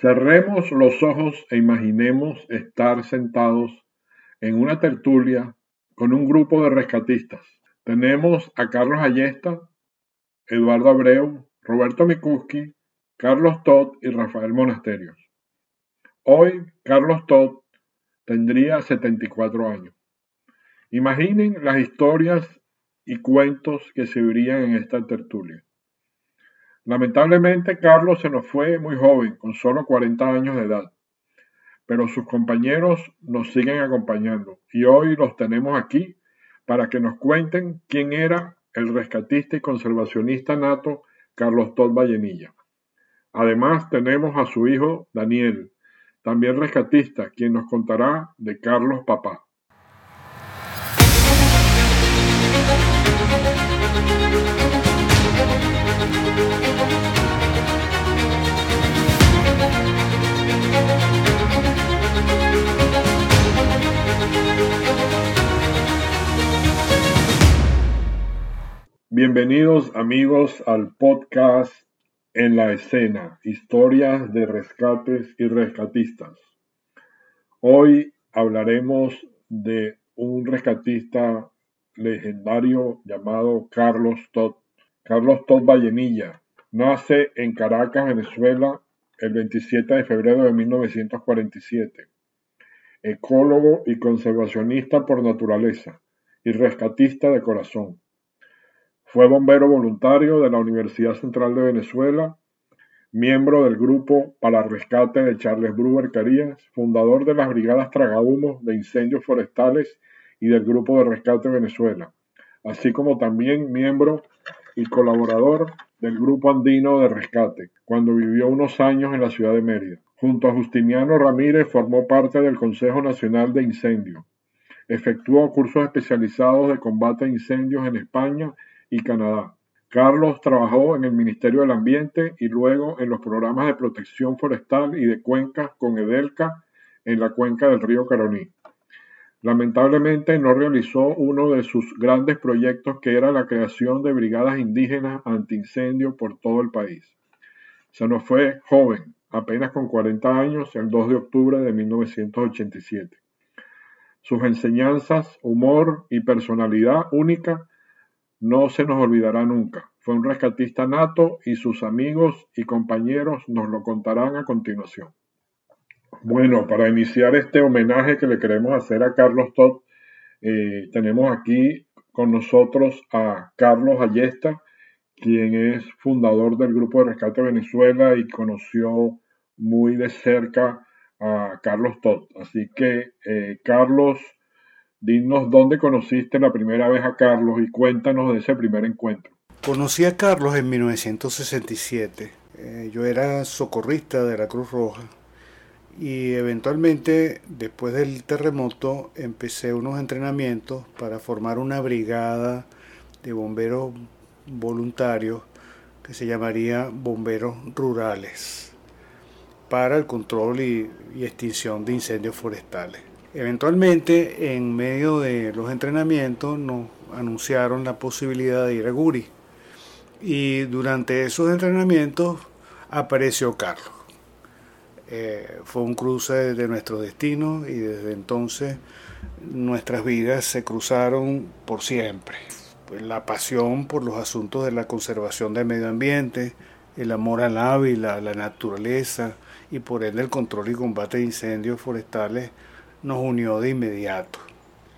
Cerremos los ojos e imaginemos estar sentados en una tertulia con un grupo de rescatistas. Tenemos a Carlos Ayesta, Eduardo Abreu, Roberto Mikuski, Carlos Todd y Rafael Monasterios. Hoy Carlos Todd tendría 74 años. Imaginen las historias y cuentos que se oirían en esta tertulia. Lamentablemente Carlos se nos fue muy joven, con solo 40 años de edad, pero sus compañeros nos siguen acompañando y hoy los tenemos aquí para que nos cuenten quién era el rescatista y conservacionista nato Carlos Todd Vallenilla. Además tenemos a su hijo Daniel, también rescatista, quien nos contará de Carlos Papá. Bienvenidos amigos al podcast En la escena, historias de rescates y rescatistas. Hoy hablaremos de un rescatista legendario llamado Carlos Todd. Carlos Todd Vallenilla nace en Caracas, Venezuela, el 27 de febrero de 1947. Ecólogo y conservacionista por naturaleza y rescatista de corazón. Fue bombero voluntario de la Universidad Central de Venezuela, miembro del grupo para rescate de Charles Brewer Carías, fundador de las Brigadas Tragahumos de Incendios Forestales y del Grupo de Rescate Venezuela, así como también miembro y colaborador del Grupo Andino de Rescate, cuando vivió unos años en la ciudad de Mérida. Junto a Justiniano Ramírez formó parte del Consejo Nacional de Incendios. Efectuó cursos especializados de combate a incendios en España y Canadá. Carlos trabajó en el Ministerio del Ambiente y luego en los programas de protección forestal y de cuencas con Edelca en la cuenca del río Caroní. Lamentablemente no realizó uno de sus grandes proyectos que era la creación de brigadas indígenas antiincendio por todo el país. Se nos fue joven, apenas con 40 años, el 2 de octubre de 1987. Sus enseñanzas, humor y personalidad única no se nos olvidará nunca. Fue un rescatista nato y sus amigos y compañeros nos lo contarán a continuación. Bueno, para iniciar este homenaje que le queremos hacer a Carlos Todd, eh, tenemos aquí con nosotros a Carlos Ayesta, quien es fundador del Grupo de Rescate Venezuela y conoció muy de cerca a Carlos Todd. Así que, eh, Carlos, Dinos dónde conociste la primera vez a Carlos y cuéntanos de ese primer encuentro. Conocí a Carlos en 1967. Eh, yo era socorrista de la Cruz Roja y eventualmente después del terremoto empecé unos entrenamientos para formar una brigada de bomberos voluntarios que se llamaría Bomberos Rurales para el control y extinción de incendios forestales. Eventualmente, en medio de los entrenamientos, nos anunciaron la posibilidad de ir a Guri. Y durante esos entrenamientos apareció Carlos. Eh, fue un cruce de nuestro destino y desde entonces nuestras vidas se cruzaron por siempre. Pues la pasión por los asuntos de la conservación del medio ambiente, el amor al ávila, a la naturaleza y por ende el control y combate de incendios forestales nos unió de inmediato.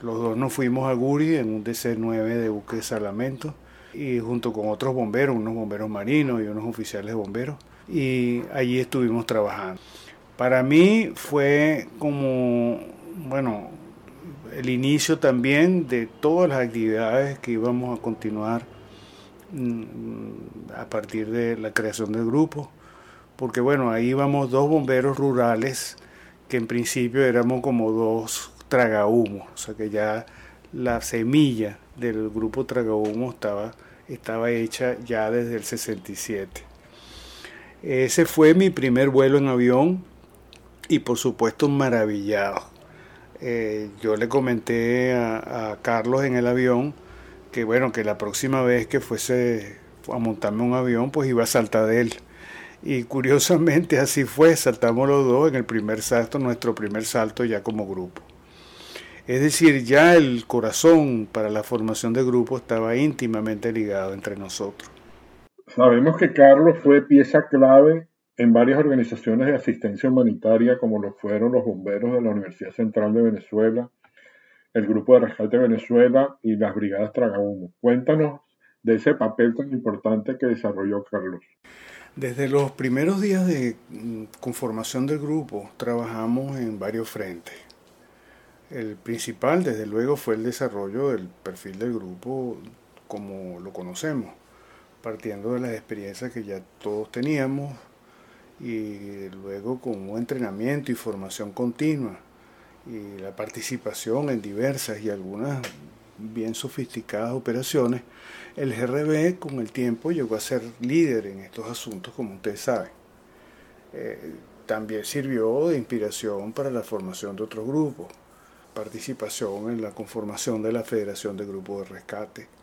Los dos nos fuimos a Guri en un DC-9 de buque de Salamento y junto con otros bomberos, unos bomberos marinos y unos oficiales bomberos, y allí estuvimos trabajando. Para mí fue como, bueno, el inicio también de todas las actividades que íbamos a continuar mm, a partir de la creación del grupo, porque bueno, ahí íbamos dos bomberos rurales que en principio éramos como dos tragahumos, o sea que ya la semilla del grupo tragahumo estaba, estaba hecha ya desde el 67. Ese fue mi primer vuelo en avión y por supuesto maravillado. Eh, yo le comenté a, a, Carlos en el avión que bueno, que la próxima vez que fuese a montarme un avión pues iba a saltar de él Y curiosamente así fue, saltamos los dos en el primer salto, nuestro primer salto ya como grupo. Es decir, ya el corazón para la formación de grupo estaba íntimamente ligado entre nosotros. Sabemos que Carlos fue pieza clave en varias organizaciones de asistencia humanitaria como lo fueron los bomberos de la Universidad Central de Venezuela, el Grupo de Rescate de Venezuela y las Brigadas Tragahumo. Cuéntanos de ese papel tan importante que desarrolló Carlos. Desde los primeros días de mm, conformación del grupo trabajamos en varios frentes. El principal, desde luego, fue el desarrollo del perfil del grupo como lo conocemos, partiendo de las experiencias que ya todos teníamos y luego con un entrenamiento y formación continua y la participación en diversas y algunas bien sofisticadas operaciones, el GRB con el tiempo llegó a ser líder en estos asuntos, como ustedes saben. Eh, también sirvió de inspiración para la formación de otros grupos, participación en la conformación de la Federación de Grupos de Rescate.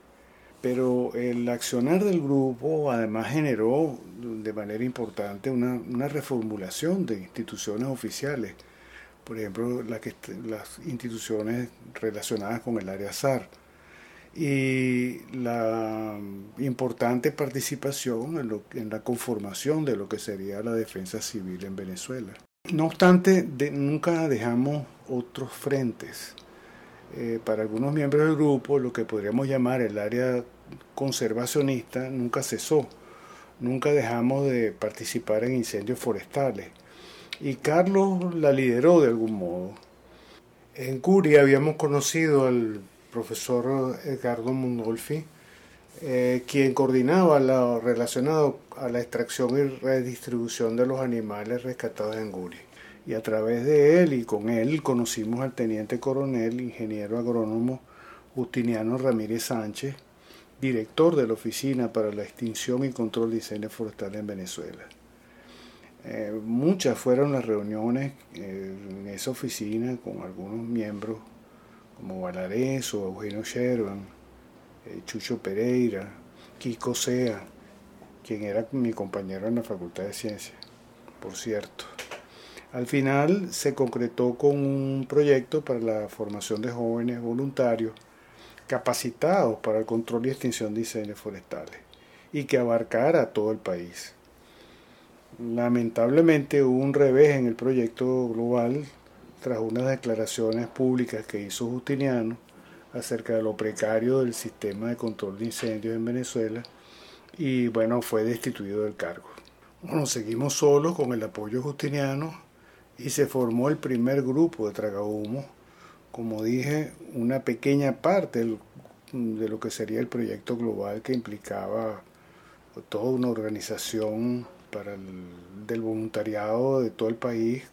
Pero el accionar del grupo además generó de manera importante una, una reformulación de instituciones oficiales por ejemplo, las instituciones relacionadas con el área SAR y la importante participación en, la conformación de lo que sería la defensa civil en Venezuela. No obstante, nunca dejamos otros frentes. Eh, para algunos miembros del grupo, lo que podríamos llamar el área conservacionista nunca cesó. Nunca dejamos de participar en incendios forestales y Carlos la lideró de algún modo. En Curia habíamos conocido al profesor Edgardo Mundolfi, eh, quien coordinaba lo relacionado a la extracción y redistribución de los animales rescatados en Curia. Y a través de él y con él conocimos al teniente coronel, ingeniero agrónomo Justiniano Ramírez Sánchez, director de la Oficina para la Extinción y Control de Incendios Forestales en Venezuela. Eh, muchas fueron las reuniones eh, en esa oficina con algunos miembros como Valarés o Eugenio Sherman, eh, Chucho Pereira, Kiko Sea, quien era mi compañero en la Facultad de Ciencias, por cierto. Al final se concretó con un proyecto para la formación de jóvenes voluntarios capacitados para el control y extinción de incendios forestales y que abarcara todo el país. Lamentablemente hubo un revés en el proyecto global tras unas declaraciones públicas que hizo Justiniano acerca de lo precario del sistema de control de incendios en Venezuela y bueno, fue destituido del cargo. Bueno, seguimos solos con el apoyo justiniano y se formó el primer grupo de tragahumo, como dije, una pequeña parte de lo que sería el proyecto global que implicaba toda una organización del voluntariado de todo el país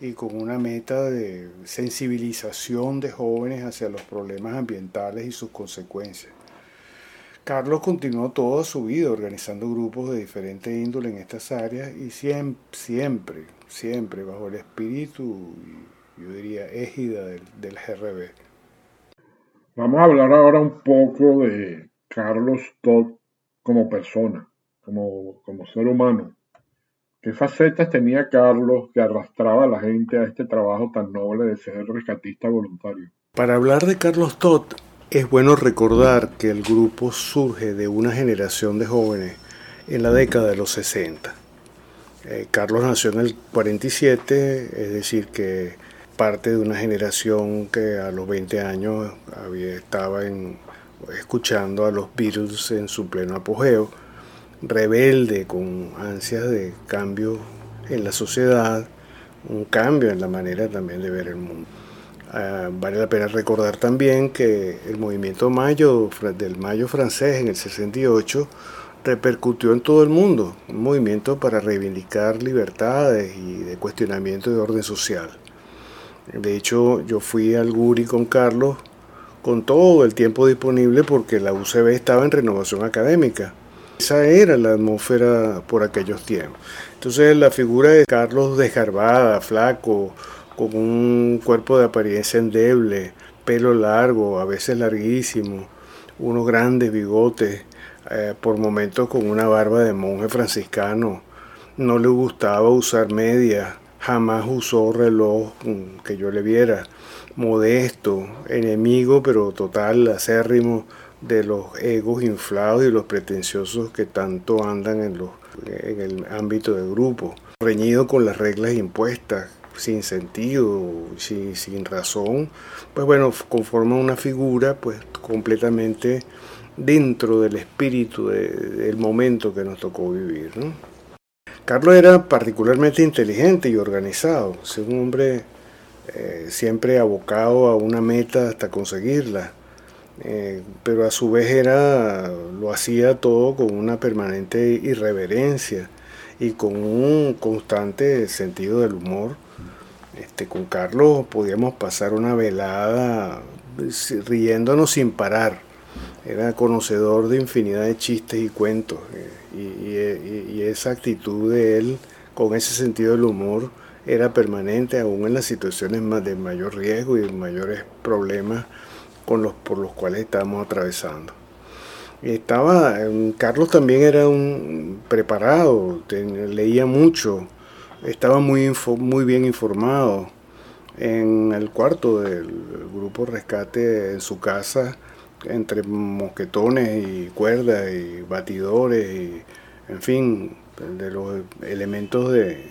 y con una meta de sensibilización de jóvenes hacia los problemas ambientales y sus consecuencias. Carlos continuó toda su vida organizando grupos de diferente índole en estas áreas y siempre, siempre bajo el espíritu, yo diría, égida del, del GRB. Vamos a hablar ahora un poco de Carlos Todd como persona como, ser humano. ¿Qué facetas tenía Carlos que arrastraba a la gente a este trabajo tan noble de ser rescatista voluntario? Para hablar de Carlos Todd, es bueno recordar que el grupo surge de una generación de jóvenes en la década de los 60. Eh, Carlos nació en el 47, es decir, que parte de una generación que a los 20 años estaba escuchando a los Beatles en su pleno apogeo rebelde, con ansias de cambio en la sociedad, un cambio en la manera también de ver el mundo. Ah, vale la pena recordar también que el movimiento mayo, del Mayo francés en el 68 repercutió en todo el mundo, un movimiento para reivindicar libertades y de cuestionamiento de orden social. De hecho, yo fui al Guri con Carlos con todo el tiempo disponible porque la UCB estaba en renovación académica esa era la atmósfera por aquellos tiempos. Entonces la figura de Carlos desgarbada, flaco, con un cuerpo de apariencia endeble, pelo largo, a veces larguísimo, unos grandes bigotes, eh, por momentos con una barba de monje franciscano, no le gustaba usar medias, jamás usó reloj que yo le viera, modesto, enemigo pero total, acérrimo de los egos inflados y los pretenciosos que tanto andan en, los, en el ámbito del grupo, reñido con las reglas impuestas, sin sentido, sin, sin razón, pues bueno, conforma una figura pues completamente dentro del espíritu del momento que nos tocó vivir. Carlos era particularmente inteligente y organizado, es un hombre eh, siempre abocado a una meta hasta conseguirla, eh, pero a su vez era, lo hacía todo con una permanente irreverencia y con un constante sentido del humor. Este, con Carlos podíamos pasar una velada riéndonos sin parar era conocedor de infinidad de chistes y cuentos. Eh, y, esa actitud de él, con ese sentido del humor, era permanente aún en las situaciones de mayor riesgo y mayores problemas con los, por los cuales estábamos atravesando. Estaba, em, Carlos también era un preparado, leía mucho, estaba muy, muy bien informado. En el cuarto del grupo Rescate, en su casa, entre mosquetones y cuerdas y batidores y en fin de los elementos de,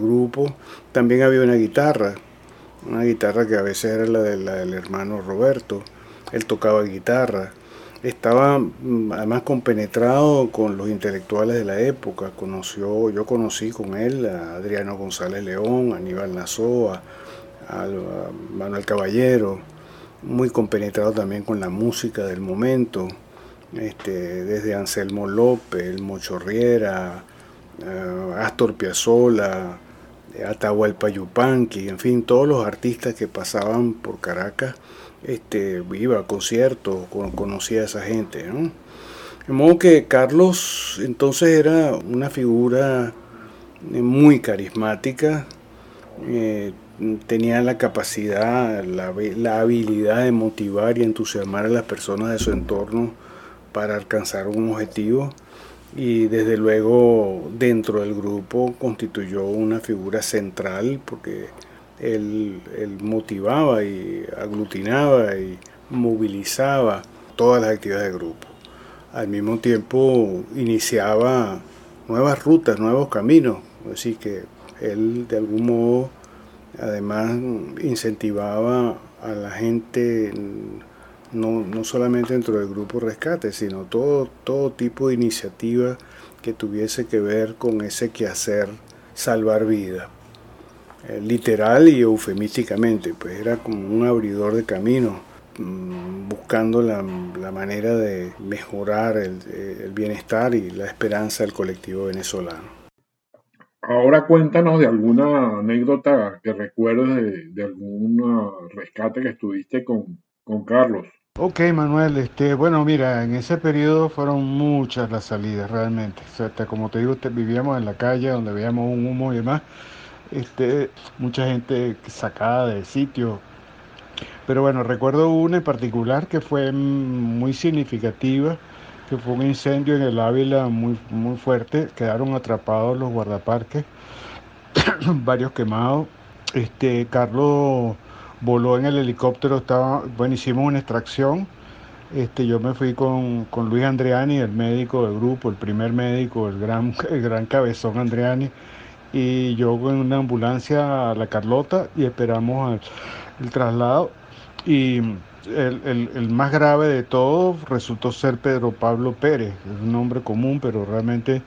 grupo. También había una guitarra una guitarra que a veces era la, de, la del hermano Roberto. Él tocaba guitarra. Estaba mm, además compenetrado con los intelectuales de la época. Conoció yo conocí con él a Adriano González León a Aníbal Nazoa a Manuel Caballero muy compenetrado también con la música del momento, este, desde Anselmo López, El Mochorriera, uh, Astor Piazzolla, Atahualpa Yupanqui, en fin, todos los artistas que pasaban por Caracas, este, iba a conciertos, conocía a esa gente. De modo que Carlos entonces era una figura muy carismática, eh, tenía la capacidad, la, habilidad de motivar y entusiasmar a las personas de su entorno para alcanzar un objetivo y desde luego dentro del grupo constituyó una figura central porque él, motivaba y aglutinaba y movilizaba todas las actividades del grupo. Al mismo tiempo iniciaba nuevas rutas, nuevos caminos, así que él de algún modo Además, incentivaba a la gente, no, solamente dentro del grupo Rescate, sino todo, todo tipo de iniciativa que tuviese que ver con ese quehacer salvar vida. Eh, literal y eufemísticamente, pues era como un abridor de camino, mm, buscando la, manera de mejorar el bienestar y la esperanza del colectivo venezolano. Ahora cuéntanos de alguna anécdota que recuerdes de, algún rescate que estuviste con, Carlos. Ok, Manuel, este, bueno, mira, en ese periodo fueron muchas las salidas realmente. como te digo, vivíamos en la calle donde veíamos un humo y demás. Este, mucha gente sacada de sitio. Pero bueno, recuerdo una en particular que fue muy significativa que fue un incendio en el Ávila muy, muy fuerte, quedaron atrapados los guardaparques, varios quemados. Este, Carlos voló en el helicóptero, estaba, bueno, hicimos una extracción. Este, yo me fui con, con Luis Andreani, el médico del grupo, el primer médico, el gran, el gran cabezón Andreani, y yo en una ambulancia a la Carlota y esperamos el traslado. Y el, más grave de todo resultó ser Pedro Pablo Pérez, es un nombre común, pero realmente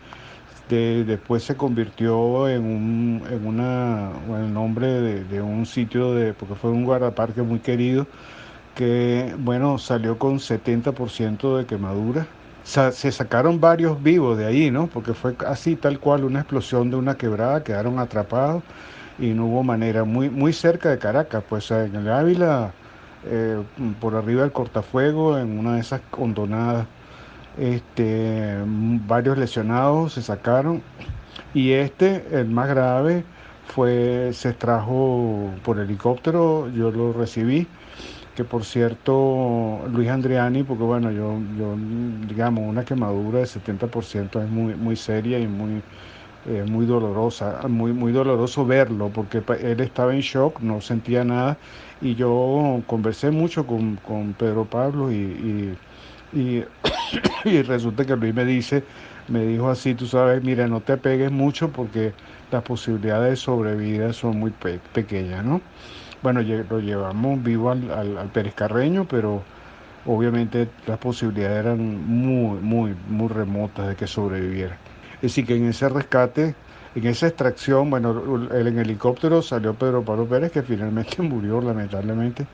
después se convirtió en, un, en una, el nombre de, un sitio, de, porque fue un guardaparque muy querido, que bueno, salió con 70% de quemadura. se sacaron varios vivos de ahí, ¿no? Porque fue así tal cual una explosión de una quebrada, quedaron atrapados y no hubo manera. Muy, muy cerca de Caracas, pues en el Ávila eh, por arriba del cortafuego en una de esas hondonadas. Este, varios lesionados se sacaron y este, el más grave, fue, se extrajo por helicóptero, yo lo recibí, que por cierto, Luis Andriani, porque bueno, yo, yo digamos, una quemadura de 70% es muy, muy seria y muy, eh, muy dolorosa, muy, muy doloroso verlo, porque él estaba en shock, no sentía nada, y yo conversé mucho con, Pedro Pablo y, y, y, resulta que Luis me dice, me dijo así, tú sabes, mira, no te pegues mucho porque las posibilidades de sobrevida son muy pequeñas, ¿no? Bueno, lo llevamos vivo al, al, al Pérez Carreño, pero obviamente las posibilidades eran muy, muy, muy remotas de que sobreviviera. Es decir, que en ese rescate, en esa extracción, bueno, en helicóptero salió Pedro Pablo Pérez, que finalmente murió lamentablemente,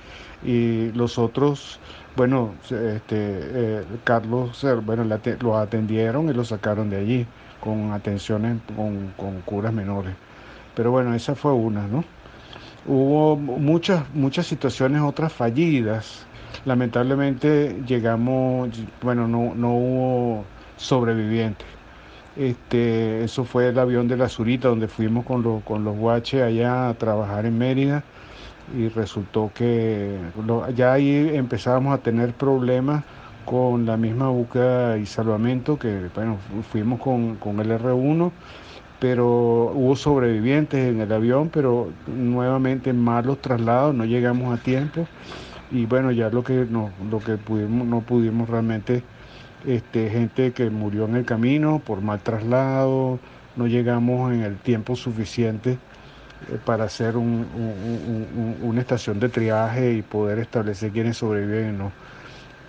y los otros, bueno, este, eh, Carlos, bueno, lo atendieron y lo sacaron de allí con atenciones, con, con curas menores. Pero bueno, esa fue una, ¿no? Hubo muchas, muchas situaciones otras fallidas lamentablemente llegamos, bueno, no, no hubo sobrevivientes. Este, eso fue el avión de la Zurita, donde fuimos con, los, con los guaches allá a trabajar en Mérida y resultó que ya ahí empezábamos a tener problemas con la misma búsqueda y salvamento que, bueno, fuimos con, con el R1, pero hubo sobrevivientes en el avión, pero nuevamente malos traslados, no llegamos a tiempo y bueno, ya lo que no, lo que pudimos, no pudimos realmente, este, gente que murió en el camino por mal traslado, no llegamos en el tiempo suficiente eh, para hacer una estación de triaje y poder establecer quiénes sobreviven no.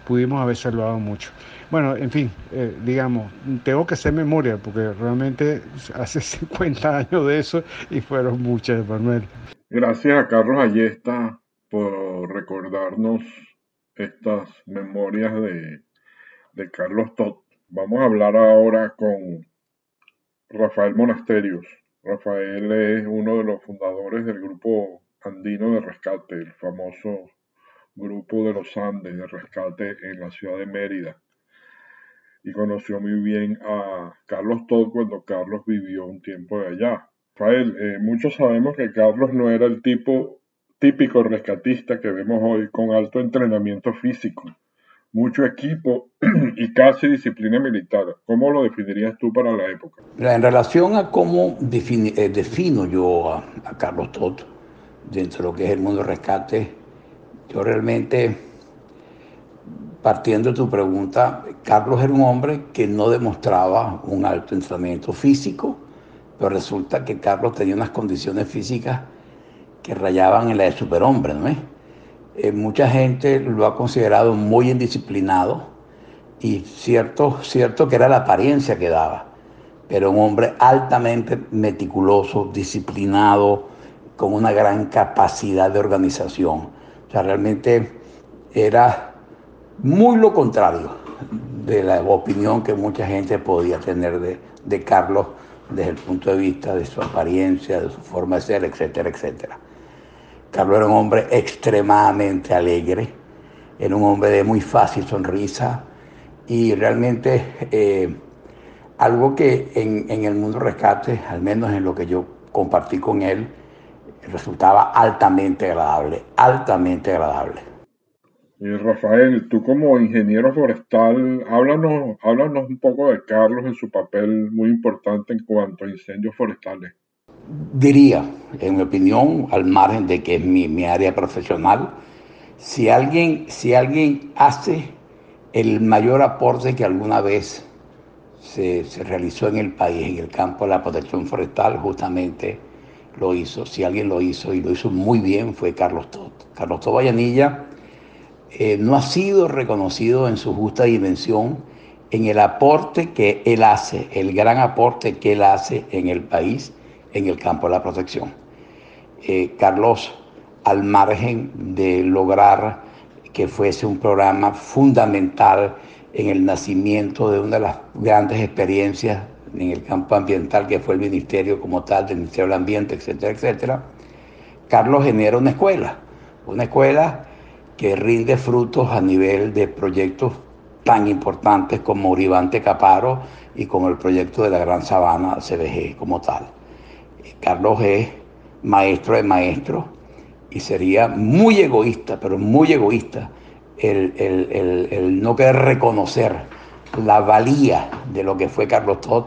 Pudimos haber salvado mucho. Bueno, en fin, eh, digamos, tengo que hacer memoria porque realmente hace 50 años de eso y fueron muchas, Manuel. Gracias a Carlos Ayesta por recordarnos estas memorias de, de Carlos Todd. Vamos a hablar ahora con Rafael Monasterios. Rafael es uno de los fundadores del grupo andino de rescate, el famoso grupo de los Andes de rescate en la ciudad de Mérida. Y conoció muy bien a Carlos Todd cuando Carlos vivió un tiempo de allá. Rafael, eh, muchos sabemos que Carlos no era el tipo típico rescatista que vemos hoy con alto entrenamiento físico, mucho equipo y casi disciplina militar. ¿Cómo lo definirías tú para la época? En relación a cómo eh, defino yo a, Carlos Todd dentro de lo que es el mundo rescate, yo realmente, partiendo de tu pregunta, Carlos era un hombre que no demostraba un alto entrenamiento físico, pero resulta que Carlos tenía unas condiciones físicas que rayaban en la de superhombre, ¿no es? Eh, mucha gente lo ha considerado muy indisciplinado y cierto, cierto que era la apariencia que daba, pero un hombre altamente meticuloso, disciplinado, con una gran capacidad de organización. O sea, realmente era muy lo contrario de la opinión que mucha gente podía tener de, de Carlos desde el punto de vista de su apariencia, de su forma de ser, etcétera, etcétera. Carlos era un hombre extremadamente alegre, era un hombre de muy fácil sonrisa y realmente eh, algo que en, en, el mundo rescate, al menos en lo que yo compartí con él, resultaba altamente agradable, altamente agradable. Y Rafael, tú como ingeniero forestal, háblanos, háblanos un poco de Carlos en su papel muy importante en cuanto a incendios forestales diría, en mi opinión, al margen de que es mi, área profesional, si alguien, si alguien hace el mayor aporte que alguna vez se, realizó en el país, en el campo de la protección forestal, justamente lo hizo. Si alguien lo hizo y lo hizo muy bien fue Carlos Todd. Carlos Todd Vallanilla eh, no ha sido reconocido en su justa dimensión en el aporte que él hace, el gran aporte que él hace en el país en el campo de la protección. Eh, Carlos, al margen de lograr que fuese un programa fundamental en el nacimiento de una de las grandes experiencias en el campo ambiental que fue el ministerio como tal, del Ministerio del Ambiente, etcétera, etcétera, Carlos genera una escuela, una escuela que rinde frutos a nivel de proyectos tan importantes como Uribante Caparo y como el proyecto de la Gran Sabana CBG como tal. Carlos es maestro de maestros y sería muy egoísta, pero muy egoísta, el, no querer reconocer la valía de lo que fue Carlos Todd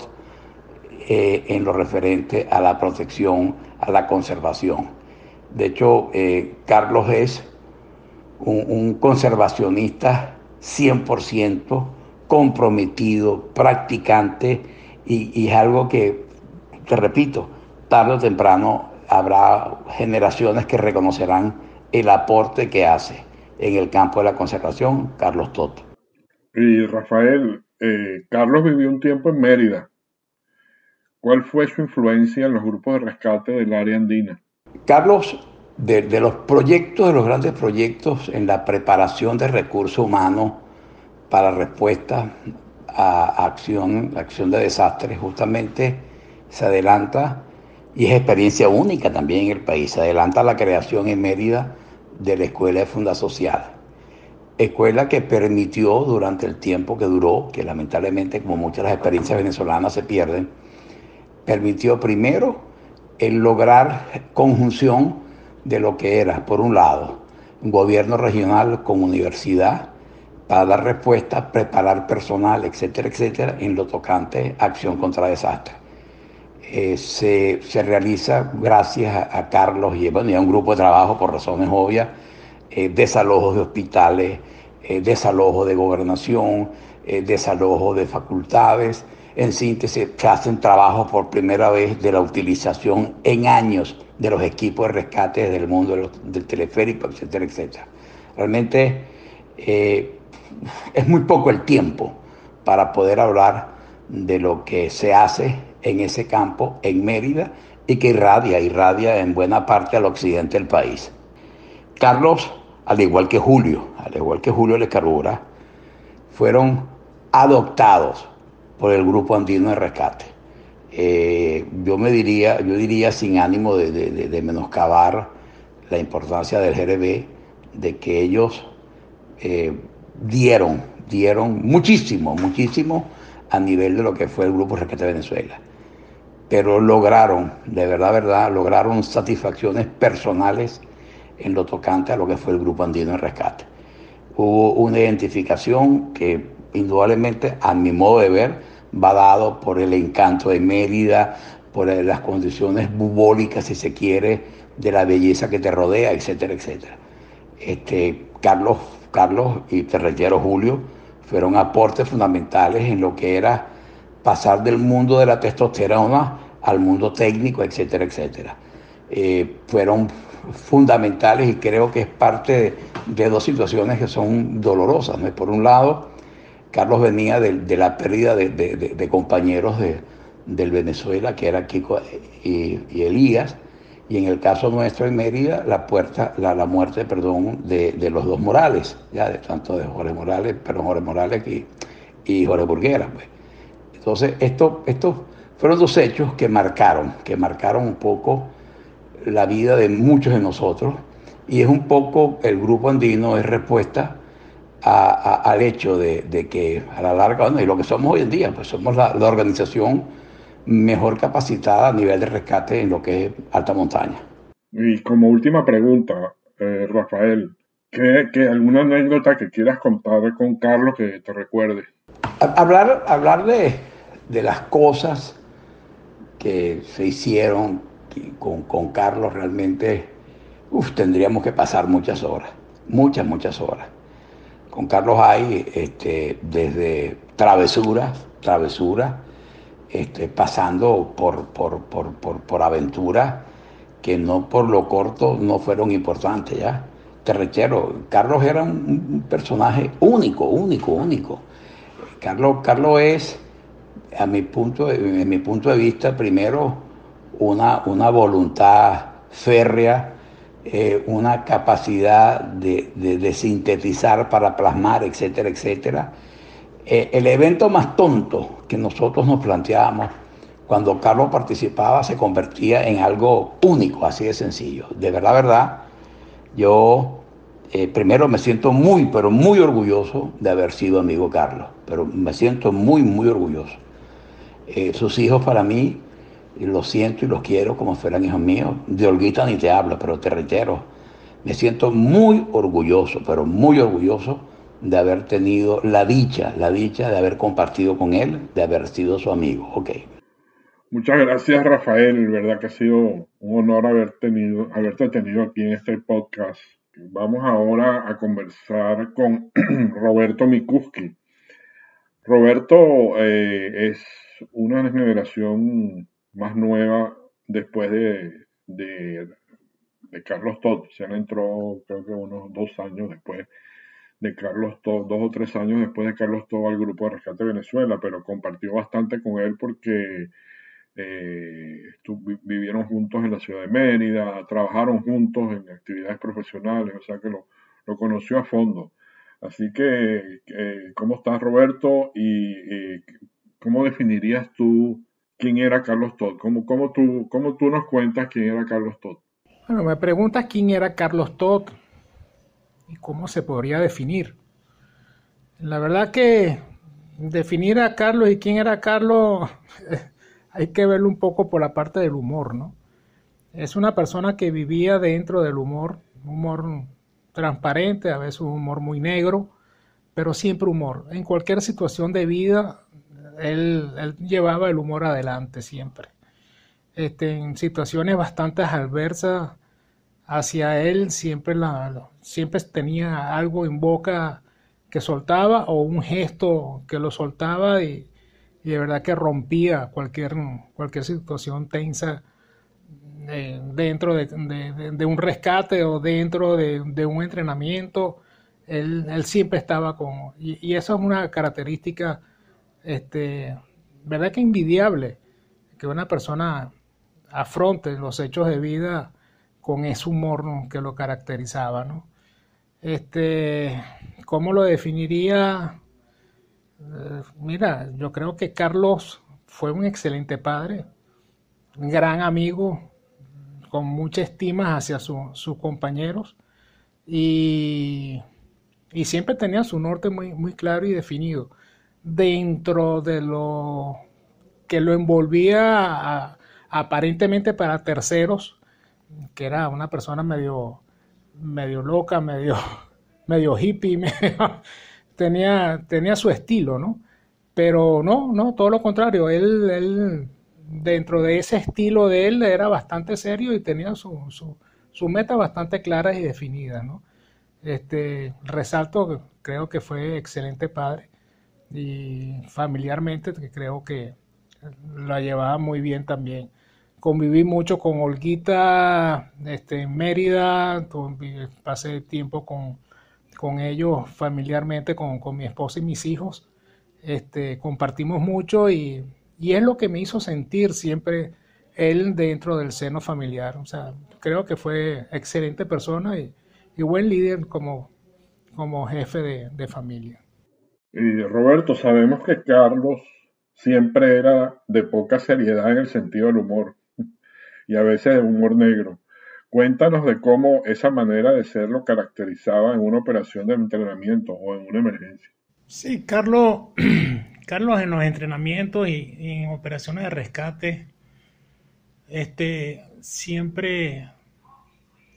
eh, en lo referente a la protección, a la conservación. De hecho, eh, Carlos es un, conservacionista 100% comprometido, practicante, y es algo que, te repito, tarde o temprano habrá generaciones que reconocerán el aporte que hace en el campo de la conservación Carlos Toto. Y Rafael, eh, Carlos vivió un tiempo en Mérida. ¿Cuál fue su influencia en los grupos de rescate del área andina? Carlos, de, los proyectos, de los grandes proyectos en la preparación de recursos humanos para respuesta a acción, acción de desastres, justamente se adelanta y es experiencia única también en el país. Se adelanta la creación en Mérida de la Escuela de Funda Social. Escuela que permitió durante el tiempo que duró, que lamentablemente como muchas de las experiencias venezolanas se pierden, permitió primero el lograr conjunción de lo que era, por un lado, un gobierno regional con universidad, para dar respuesta, preparar personal, etcétera, etcétera, en lo tocante acción contra desastres. Eh, se, realiza gracias a, Carlos y, bueno, a un grupo de trabajo por razones obvias, eh, desalojos de hospitales, eh, desalojos de gobernación, desalojos de facultades. En síntesis, se hacen trabajos por primera vez de la utilización en años de los equipos de rescate del mundo del teleférico, etcétera, etcétera. Realmente es muy poco el tiempo para poder hablar de lo que se hace en ese campo en Mérida y que irradia, irradia en buena parte al occidente del país. Carlos, al igual que Julio, al igual que Julio Lescarbura, fueron adoptados por el Grupo Andino de Rescate. Eh, yo me diría, yo diría sin ánimo de, menoscabar la importancia del GRB, de que ellos eh, dieron, dieron muchísimo, muchísimo a nivel de lo que fue el Grupo Rescate Venezuela pero lograron, de verdad, verdad, lograron satisfacciones personales en lo tocante a lo que fue el Grupo Andino de Rescate. Hubo una identificación que indudablemente, a mi modo de ver, va dado por el encanto de Mérida, por las condiciones bubólicas, si se quiere, de la belleza que te rodea, etcétera, etcétera. Este, Carlos, Carlos y te Julio, fueron aportes fundamentales en lo que era pasar del mundo de la testosterona al mundo técnico, etcétera, etcétera. Eh, fueron fundamentales y creo que es parte de, dos situaciones que son dolorosas. Por un lado, Carlos venía de, la pérdida de, compañeros del Venezuela, que era Kiko y, Elías, y en el caso nuestro en Mérida, la, puerta, la, muerte perdón, de, los dos Morales, ya de tanto de Jorge Morales, pero Jorge Morales y, y Jorge Burguera. Pues. Entonces, esto, esto fueron dos hechos que marcaron, que marcaron un poco la vida de muchos de nosotros y es un poco el grupo andino es respuesta al hecho de, que a la larga, bueno, y lo que somos hoy en día, pues somos la, organización mejor capacitada a nivel de rescate en lo que es alta montaña. Y como última pregunta, eh, Rafael, ¿qué, alguna anécdota que quieras contar con Carlos que te recuerde? Hablar, hablar de, de las cosas que se hicieron con, con Carlos realmente, tendríamos que pasar muchas horas, muchas, muchas horas. Con Carlos hay este, desde travesuras, travesuras, este, pasando por, por, por, por, aventuras que no por lo corto no fueron importantes ya. Te Carlos era un, personaje único, único, único. Carlos, Carlos es a mi punto, en mi punto de vista, primero, una, una voluntad férrea, eh, una capacidad de, sintetizar para plasmar, etcétera, etcétera. Eh, el evento más tonto que nosotros nos planteábamos cuando Carlos participaba se convertía en algo único, así de sencillo. De verdad, verdad, yo eh, primero me siento muy, pero muy orgulloso de haber sido amigo Carlos, pero me siento muy, muy orgulloso. Eh, sus hijos para mí, los siento y los quiero como fueran hijos míos. De Olguita ni te hablo, pero te reitero, me siento muy orgulloso, pero muy orgulloso de haber tenido la dicha, la dicha de haber compartido con él, de haber sido su amigo. Ok. Muchas gracias, Rafael. Verdad que ha sido un honor haber tenido, haberte tenido aquí en este podcast. Vamos ahora a conversar con Roberto Mikuski. Roberto eh, es una generación más nueva después de, de, Carlos Todd. Se entró creo que unos dos años después de Carlos Todd, dos o tres años después de Carlos Todd al Grupo de Rescate Venezuela, pero compartió bastante con él porque eh, vivieron juntos en la ciudad de Mérida, trabajaron juntos en actividades profesionales, o sea que lo, conoció a fondo. Así que, eh, ¿cómo estás Roberto? ¿Y cómo definirías tú quién era Carlos Todd? ¿Cómo, cómo, tú, ¿Cómo tú nos cuentas quién era Carlos Todd? Bueno, me preguntas quién era Carlos Todd y cómo se podría definir. La verdad que definir a Carlos y quién era Carlos hay que verlo un poco por la parte del humor, ¿no? Es una persona que vivía dentro del humor, humor transparente, a veces un humor muy negro, pero siempre humor. En cualquier situación de vida, él, llevaba el humor adelante siempre. Este, en situaciones bastante adversas hacia él, siempre, la, siempre tenía algo en boca que soltaba o un gesto que lo soltaba y, y de verdad que rompía cualquier, cualquier situación tensa eh, dentro de, un rescate o dentro de, un entrenamiento. Él, siempre estaba con... Y, eso es una característica, este, verdad que envidiable, que una persona afronte los hechos de vida con ese humor que lo caracterizaba. ¿no? Este, ¿Cómo lo definiría? Mira, yo creo que Carlos fue un excelente padre, un gran amigo, con mucha estima hacia sus compañeros y, siempre tenía su norte muy, muy claro y definido. Dentro de lo que lo envolvía aparentemente para terceros, que era una persona medio, medio loca, medio, medio hippie, medio, tenía, tenía su estilo, ¿no? Pero no, no, todo lo contrario, él, él dentro de ese estilo de él era bastante serio y tenía su, su, su meta bastante clara y definida, ¿no? Este, resalto, creo que fue excelente padre y familiarmente creo que la llevaba muy bien también. Conviví mucho con Olguita este, en Mérida, pasé tiempo con, con ellos familiarmente, con, mi esposa y mis hijos. Este, compartimos mucho y, es lo que me hizo sentir siempre él dentro del seno familiar. O sea, creo que fue excelente persona y, buen líder como, como jefe de, de familia. Y Roberto, sabemos que Carlos siempre era de poca seriedad en el sentido del humor y a veces de humor negro. Cuéntanos de cómo esa manera de ser lo caracterizaba en una operación de entrenamiento o en una emergencia. Sí, Carlos, Carlos en los entrenamientos y, en operaciones de rescate, este, siempre,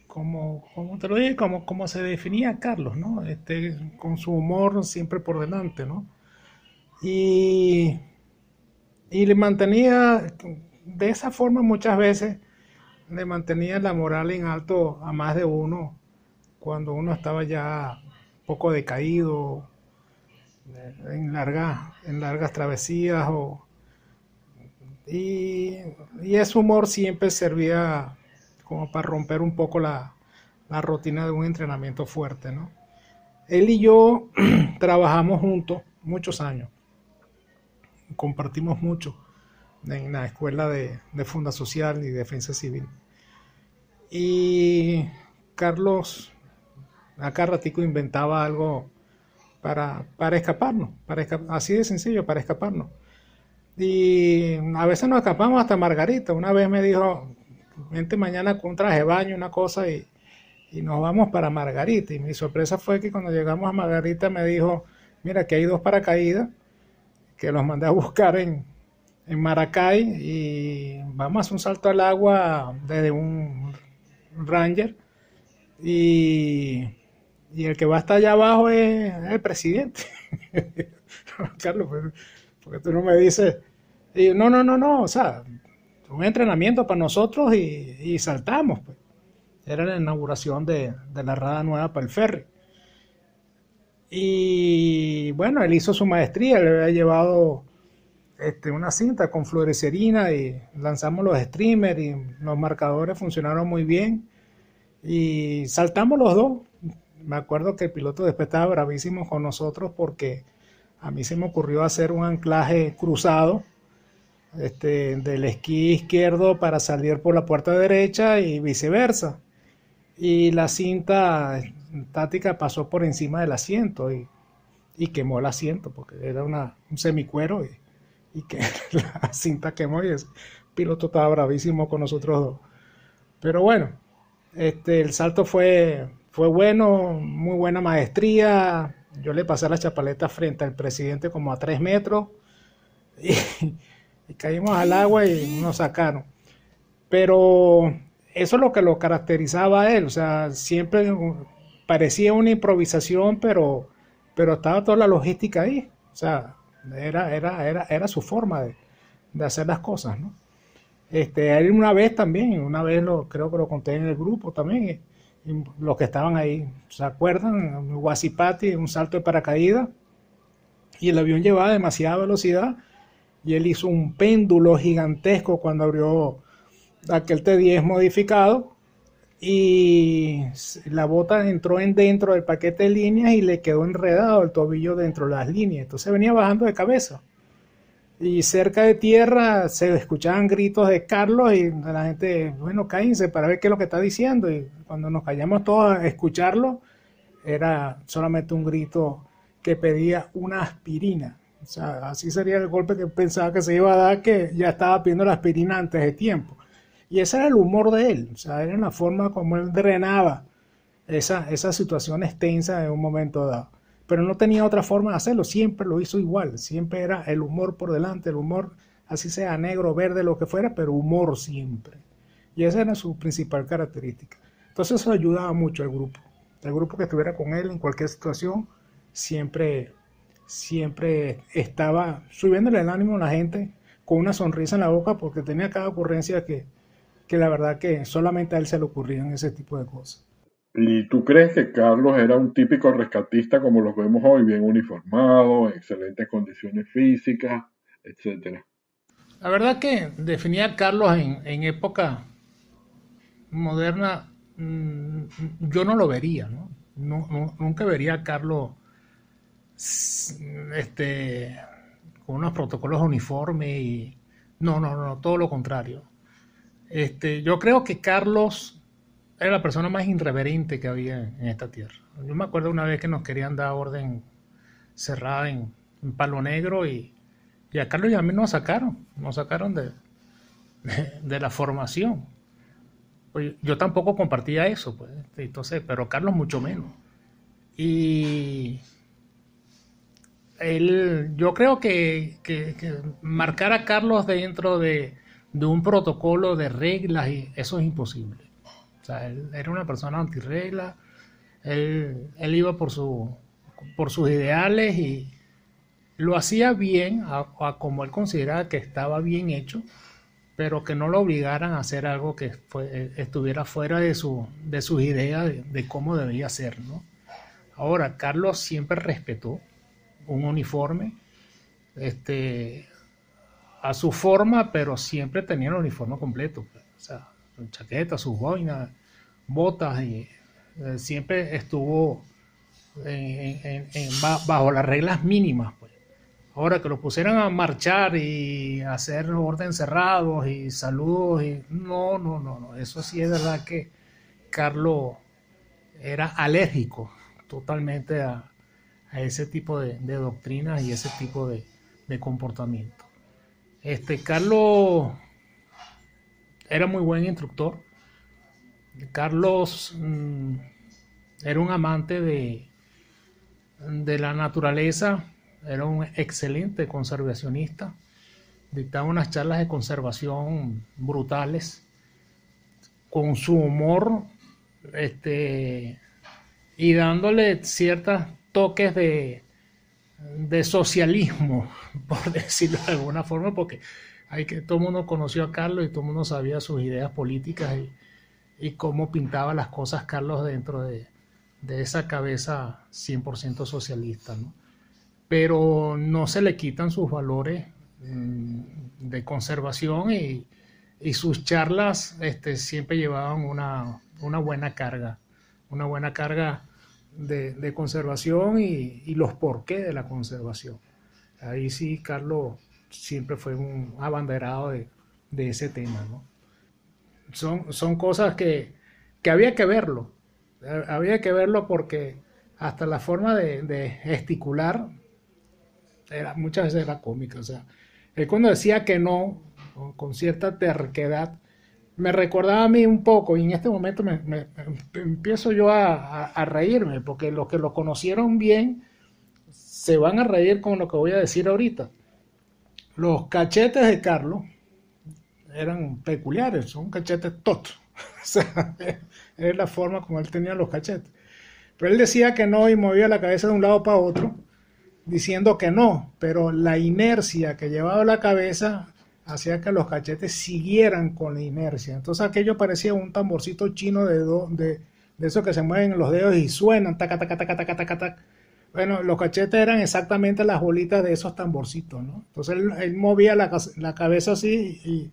como, como te lo dije, como, como se definía Carlos, ¿no? Este, con su humor siempre por delante, ¿no? Y, y le mantenía de esa forma muchas veces le mantenía la moral en alto a más de uno cuando uno estaba ya poco decaído en largas en largas travesías o, y, ese humor siempre servía como para romper un poco la, la rutina de un entrenamiento fuerte, ¿no? Él y yo trabajamos juntos muchos años, compartimos mucho en la Escuela de, de Funda Social y Defensa Civil. Y Carlos acá ratico inventaba algo para, para escaparnos, para así de sencillo, para escaparnos. Y a veces nos escapamos hasta Margarita. Una vez me dijo, vente mañana con un traje baño, una cosa, y, y nos vamos para Margarita. Y mi sorpresa fue que cuando llegamos a Margarita me dijo, mira, que hay dos paracaídas que los mandé a buscar en, en Maracay y vamos a hacer un salto al agua desde un Ranger y, el que va a estar allá abajo es, el presidente. Carlos, pues, porque tú no me dices, y no, no, no, no, o sea, un entrenamiento para nosotros y, saltamos. Pues. Era la inauguración de, la rada nueva para el ferry. Y bueno, él hizo su maestría, le había llevado este, una cinta con fluorescerina y lanzamos los streamers y los marcadores funcionaron muy bien. Y saltamos los dos. Me acuerdo que el piloto después estaba bravísimo con nosotros porque a mí se me ocurrió hacer un anclaje cruzado este, del esquí izquierdo para salir por la puerta derecha y viceversa. Y la cinta estática pasó por encima del asiento y, quemó el asiento porque era una, un semicuero y, y que la cinta quemó y el piloto estaba bravísimo con nosotros dos. Pero bueno, este, el salto fue, fue bueno, muy buena maestría. Yo le pasé la chapaleta frente al presidente como a tres metros y, caímos al agua y nos sacaron. Pero eso es lo que lo caracterizaba a él. O sea, siempre parecía una improvisación, pero, pero estaba toda la logística ahí. O sea, era, era, era, era su forma de, de hacer las cosas, ¿no? Este, él una vez también, una vez lo, creo que lo conté en el grupo también, los que estaban ahí, ¿se acuerdan? Guasipati, un salto de paracaídas, y el avión llevaba demasiada velocidad, y él hizo un péndulo gigantesco cuando abrió aquel T10 modificado, y la bota entró en dentro del paquete de líneas y le quedó enredado el tobillo dentro de las líneas, entonces venía bajando de cabeza y cerca de tierra se escuchaban gritos de Carlos y la gente, bueno, cállense para ver qué es lo que está diciendo. Y cuando nos callamos todos a escucharlo, era solamente un grito que pedía una aspirina. O sea, así sería el golpe que pensaba que se iba a dar, que ya estaba pidiendo la aspirina antes de tiempo. Y ese era el humor de él, o sea, era la forma como él drenaba esa, esas situaciones tensas en un momento dado pero no tenía otra forma de hacerlo, siempre lo hizo igual, siempre era el humor por delante, el humor, así sea negro, verde, lo que fuera, pero humor siempre. Y esa era su principal característica. Entonces eso ayudaba mucho al grupo. El grupo que estuviera con él en cualquier situación siempre, siempre estaba subiéndole el ánimo a la gente con una sonrisa en la boca porque tenía cada ocurrencia que, que la verdad que solamente a él se le ocurrían ese tipo de cosas. ¿Y tú crees que Carlos era un típico rescatista como los vemos hoy, bien uniformado, en excelentes condiciones físicas, etcétera? La verdad que definía a Carlos en, época moderna, mm, yo no lo vería, ¿no? nunca vería a Carlos este, con unos protocolos uniformes y no, no, no, todo lo contrario. Este, yo creo que Carlos era la persona más irreverente que había en esta tierra. Yo me acuerdo una vez que nos querían dar orden cerrada en, Palo Negro y, a Carlos y a mí nos sacaron, nos sacaron de, de, la formación. Yo tampoco compartía eso, pues, entonces, pero Carlos mucho menos. Y él, yo creo que, marcar a Carlos dentro de, de un protocolo de reglas, y eso es imposible. O sea, él era una persona antirregla, él, él iba por, su, por sus ideales y lo hacía bien, a, como él consideraba que estaba bien hecho, pero que no lo obligaran a hacer algo que estuviera fuera de, su, de sus ideas de, cómo debía ser. ¿no? Ahora, Carlos siempre respetó un uniforme este, a su forma, pero siempre tenía el uniforme completo. O sea, chaqueta, sus boinas, botas, y eh, siempre estuvo bajo las reglas mínimas. Pues. Ahora que lo pusieran a marchar y hacer orden cerrados y saludos, y no, no, no, no, eso sí es verdad que Carlos era alérgico totalmente a, ese tipo de, doctrinas y ese tipo de, de comportamiento. Este Carlos era muy buen instructor. Carlos mm, era un amante de, de la naturaleza, era un excelente conservacionista, dictaba unas charlas de conservación brutales, con su humor este, y dándole ciertos toques de, de socialismo, por decirlo de alguna forma, porque hay que, todo el mundo conoció a Carlos y todo el mundo sabía sus ideas políticas y, y cómo pintaba las cosas Carlos dentro de, de esa cabeza 100% socialista. ¿no? Pero no se le quitan sus valores mm, de conservación y, y sus charlas este, siempre llevaban una, una, buena carga, una buena carga de, conservación y, y, los porqué de la conservación. Ahí sí, Carlos siempre fue un abanderado de, ese tema. Son, son cosas que, que había que verlo, había que verlo porque hasta la forma de, de gesticular era, muchas veces era cómica. O sea, él cuando decía que no, con, cierta terquedad, me recordaba a mí un poco, y en este momento me, empiezo yo a, reírme, porque los que lo conocieron bien se van a reír con lo que voy a decir ahorita. Los cachetes de Carlos eran peculiares, son cachetes totos. o sea, es la forma como él tenía los cachetes. Pero él decía que no y movía la cabeza de un lado para otro, diciendo que no, pero la inercia que llevaba la cabeza hacía que los cachetes siguieran con la inercia. Entonces aquello parecía un tamborcito chino de, de, de esos que se mueven en los dedos y suenan, taca, taca, taca, taca, taca, taca. Bueno, los cachetes eran exactamente las bolitas de esos tamborcitos, ¿no? Entonces él, él movía la, la, cabeza así y,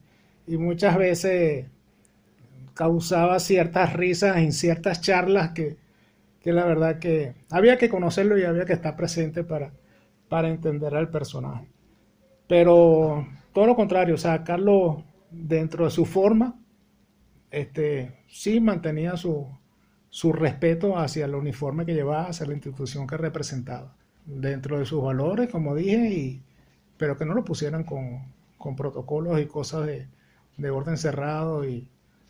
y muchas veces causaba ciertas risas en ciertas charlas que, que la verdad que había que conocerlo y había que estar presente para, para entender al personaje. Pero todo lo contrario, o sea, Carlos dentro de su forma, este, sí mantenía su, su respeto hacia el uniforme que llevaba, hacia la institución que representaba, dentro de sus valores, como dije, y, pero que no lo pusieran con, con protocolos y cosas de, de orden cerrado y,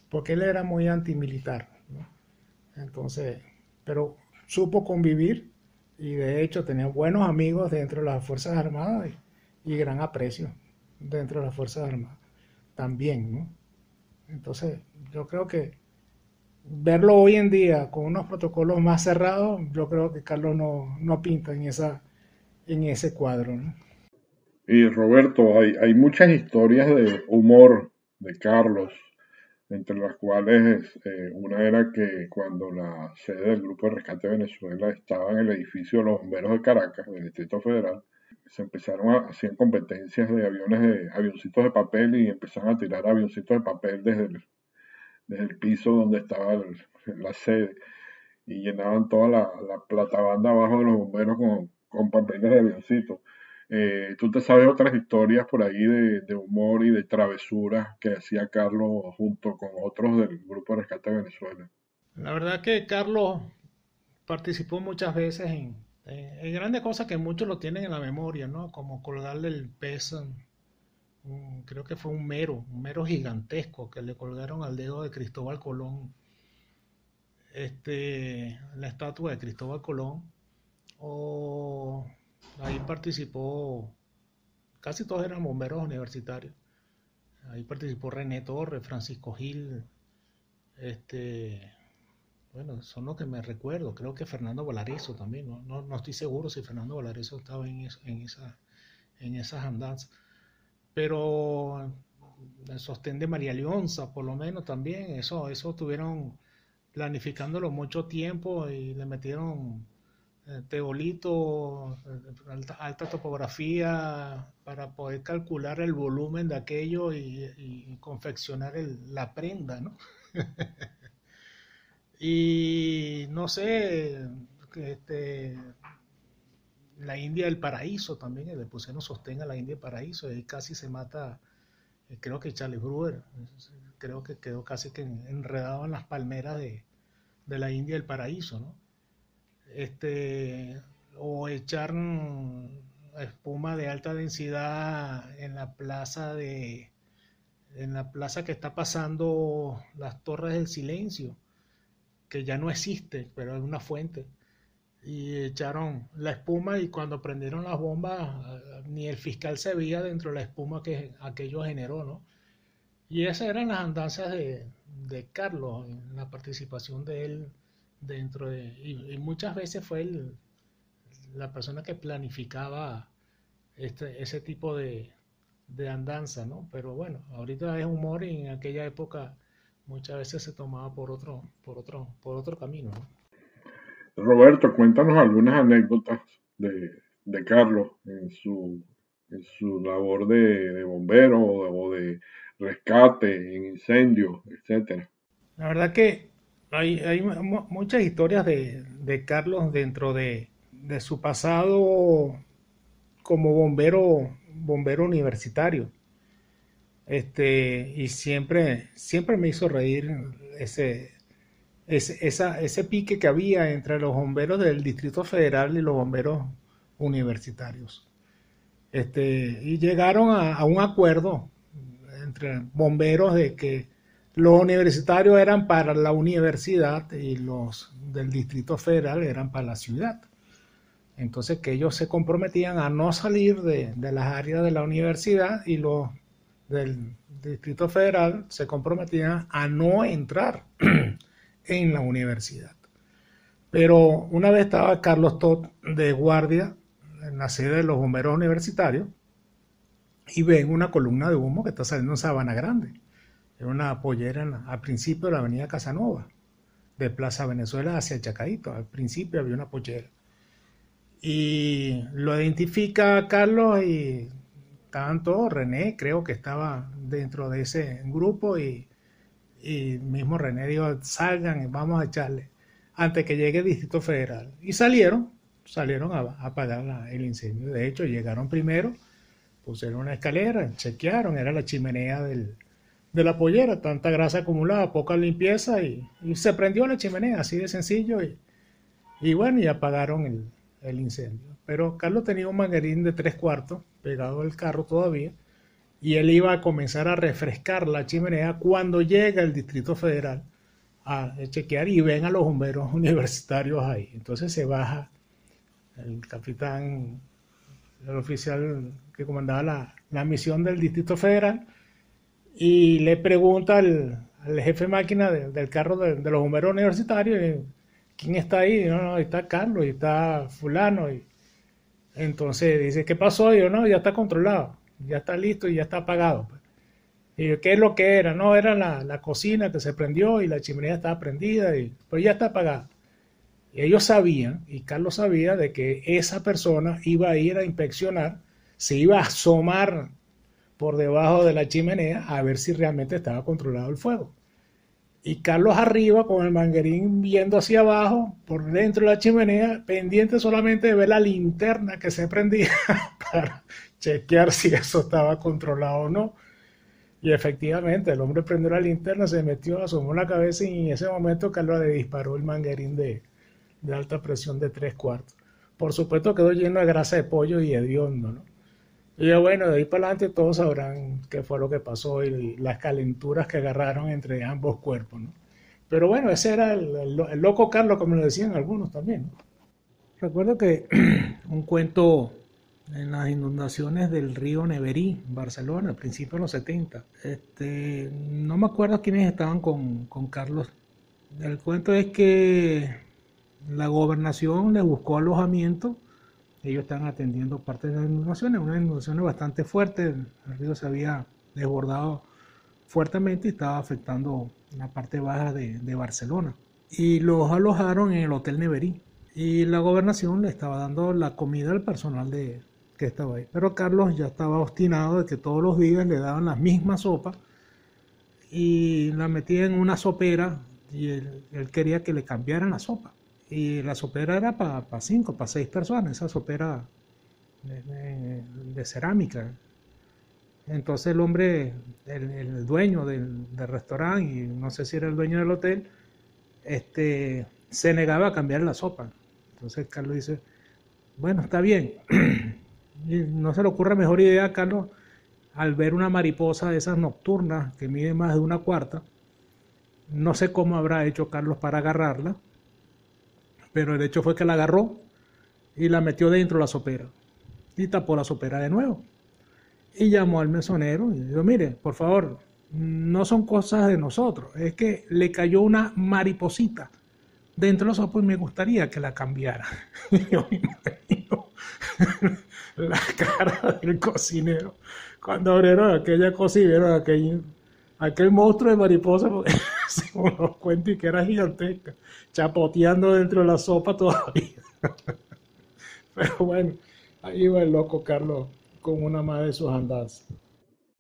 porque él era muy antimilitar. Entonces, pero supo convivir y de hecho tenía buenos amigos dentro de las Fuerzas Armadas y gran aprecio dentro de las Fuerzas Armadas también, ¿no? Entonces, yo creo que verlo hoy en día con unos protocolos más cerrados, yo creo que Carlos no, no pinta en, esa, en ese cuadro. ¿no? Y Roberto, hay, hay muchas historias de humor de Carlos entre las cuales eh, una era que cuando la sede del Grupo de Rescate de Venezuela estaba en el edificio de los bomberos de Caracas, del Distrito Federal, se empezaron a hacer competencias de aviones de avioncitos de papel y empezaron a tirar avioncitos de papel desde el, desde el piso donde estaba el, la sede y llenaban toda la, la platabanda abajo de los bomberos con, con papeles de avioncitos. Eh, ¿Tú te sabes otras historias por ahí de, de, humor y de travesuras que hacía Carlos junto con otros del Grupo de Rescate Venezuela? La verdad que Carlos participó muchas veces en, en grandes cosas que muchos lo tienen en la memoria, ¿no? Como colgarle el pez, creo que fue un mero, un mero gigantesco que le colgaron al dedo de Cristóbal Colón, este, la estatua de Cristóbal Colón, o Ahí participó, casi todos eran bomberos universitarios. Ahí participó René Torres, Francisco Gil, este, bueno, son los que me recuerdo. Creo que Fernando Valareso también. No, no, no estoy seguro si Fernando Valareso estaba en, eso, en, esa, en esas andanzas. Pero el sostén de María Leonza, por lo menos también, eso, eso tuvieron planificándolo mucho tiempo y le metieron teolito, alta, alta, topografía, para poder calcular el volumen de aquello y, confeccionar la prenda, ¿no? y no sé, este, la India del Paraíso también, le pusieron sostén a la India del Paraíso, y casi se mata, eh, creo que Charles Brewer, creo que quedó casi que enredado en las palmeras de, de la India del Paraíso, ¿no? este, o echar espuma de alta densidad en la plaza de en la plaza que está pasando las torres del silencio que ya no existe pero es una fuente y echaron la espuma y cuando prendieron las bombas ni el fiscal se veía dentro de la espuma que aquello generó no y esas eran las andanzas de, de Carlos en la participación de él dentro de... Y, muchas veces fue la persona que planificaba este, ese tipo de, de andanza, ¿no? Pero bueno, ahorita es humor y en aquella época muchas veces se tomaba por otro, por otro, por otro camino, Roberto, cuéntanos algunas anécdotas de, Carlos en su, en su labor de, bombero o de, rescate en incendios, etcétera. La verdad que hay, hay muchas historias de, de Carlos dentro de, de, su pasado como bombero, bombero universitario. Este, y siempre, siempre me hizo reír ese, ese, ese pique que había entre los bomberos del Distrito Federal y los bomberos universitarios. Este, y llegaron a, a un acuerdo entre bomberos de que los universitarios eran para la universidad y los del Distrito Federal eran para la ciudad. Entonces que ellos se comprometían a no salir de, de las áreas de la universidad y los del Distrito Federal se comprometían a no entrar en la universidad. Pero una vez estaba Carlos Todd de guardia en la sede de los bomberos universitarios y ven una columna de humo que está saliendo en Sabana Grande. Era una pollera al principio de la avenida Casanova, de Plaza Venezuela hacia Chacaito. Al principio había una pollera. Y lo identifica Carlos y tanto René, creo que estaba dentro de ese grupo y, mismo René dijo, salgan y vamos a echarle antes que llegue el Distrito Federal. Y salieron, salieron a, apagar el incendio. De hecho, llegaron primero, pusieron una escalera, chequearon, era la chimenea del, de la pollera, tanta grasa acumulada, poca limpieza y, se prendió la chimenea, así de sencillo. Y, y bueno, y apagaron el, el incendio. Pero Carlos tenía un manguerín de tres cuartos pegado al carro todavía y él iba a comenzar a refrescar la chimenea cuando llega el Distrito Federal a chequear y ven a los bomberos universitarios ahí. Entonces se baja el capitán, el oficial que comandaba la, misión del Distrito Federal y le pregunta al, jefe máquina del carro de, los bomberos universitarios quién está ahí. No, no, está Carlos está fulano. Y, entonces dice, ¿qué pasó? Yo, no, ya está controlado, ya está listo y ya está apagado. Pues". Y yo, ¿qué es lo que era? No, era la, cocina que se prendió y la chimenea estaba prendida, y, pero ya está apagada. Y ellos sabían, y Carlos sabía, de que esa persona iba a ir a inspeccionar, se iba a asomar por debajo de la chimenea a ver si realmente estaba controlado el fuego y Carlos arriba con el manguerín viendo hacia abajo, por dentro de la chimenea, pendiente solamente de ver la linterna que se prendía para chequear si eso estaba controlado o no. Y efectivamente, el hombre prendió la linterna, se metió, asomó la cabeza y en ese momento Carlos le disparó el manguerín de, de alta presión de tres cuartos. Por supuesto quedó lleno de grasa de pollo y hediondo, ¿no? Y bueno, de ahí para adelante todos sabrán qué fue lo que pasó y las calenturas que agarraron entre ambos cuerpos. ¿no? Pero bueno, ese era el, loco Carlos, como lo decían algunos también. Recuerdo que un cuento en las inundaciones del río Neverí, Barcelona, al principio de los 70. Este, no me acuerdo quiénes estaban con, con Carlos. El cuento es que la gobernación le buscó alojamiento ellos están atendiendo parte de las inundaciones, unas inundaciones bastante fuertes, el río se había desbordado fuertemente y estaba afectando la parte baja de, Barcelona. Y los alojaron en el Hotel Neverí. Y la gobernación le estaba dando la comida al personal de, que estaba ahí. Pero Carlos ya estaba obstinado de que todos los días le daban la misma sopa y la metía en una sopera y él quería que le cambiaran la sopa. Y la sopera era para cinco, para seis personas, esa sopera de, cerámica. Entonces el hombre, el, dueño del, restaurante, y no sé si era el dueño del hotel, este, se negaba a cambiar la sopa. Entonces Carlos dice, bueno, está bien. no se le ocurre mejor idea a Carlos al ver una mariposa de esas nocturnas que mide más de una cuarta. No sé cómo habrá hecho Carlos para agarrarla pero el hecho fue que la agarró y la metió dentro de la sopera y tapó la sopera de nuevo. Y llamó al mesonero y dijo, mire, por favor, no son cosas de nosotros, es que le cayó una mariposita dentro de la sopa y me gustaría que la cambiara. yo me imagino la cara del cocinero cuando abrieron aquella cocina, aquel, aquel monstruo de mariposa, según los cuentos, y que era gigantesca, chapoteando dentro de la sopa todavía. Pero bueno, ahí va el loco Carlos con una más de sus andanzas.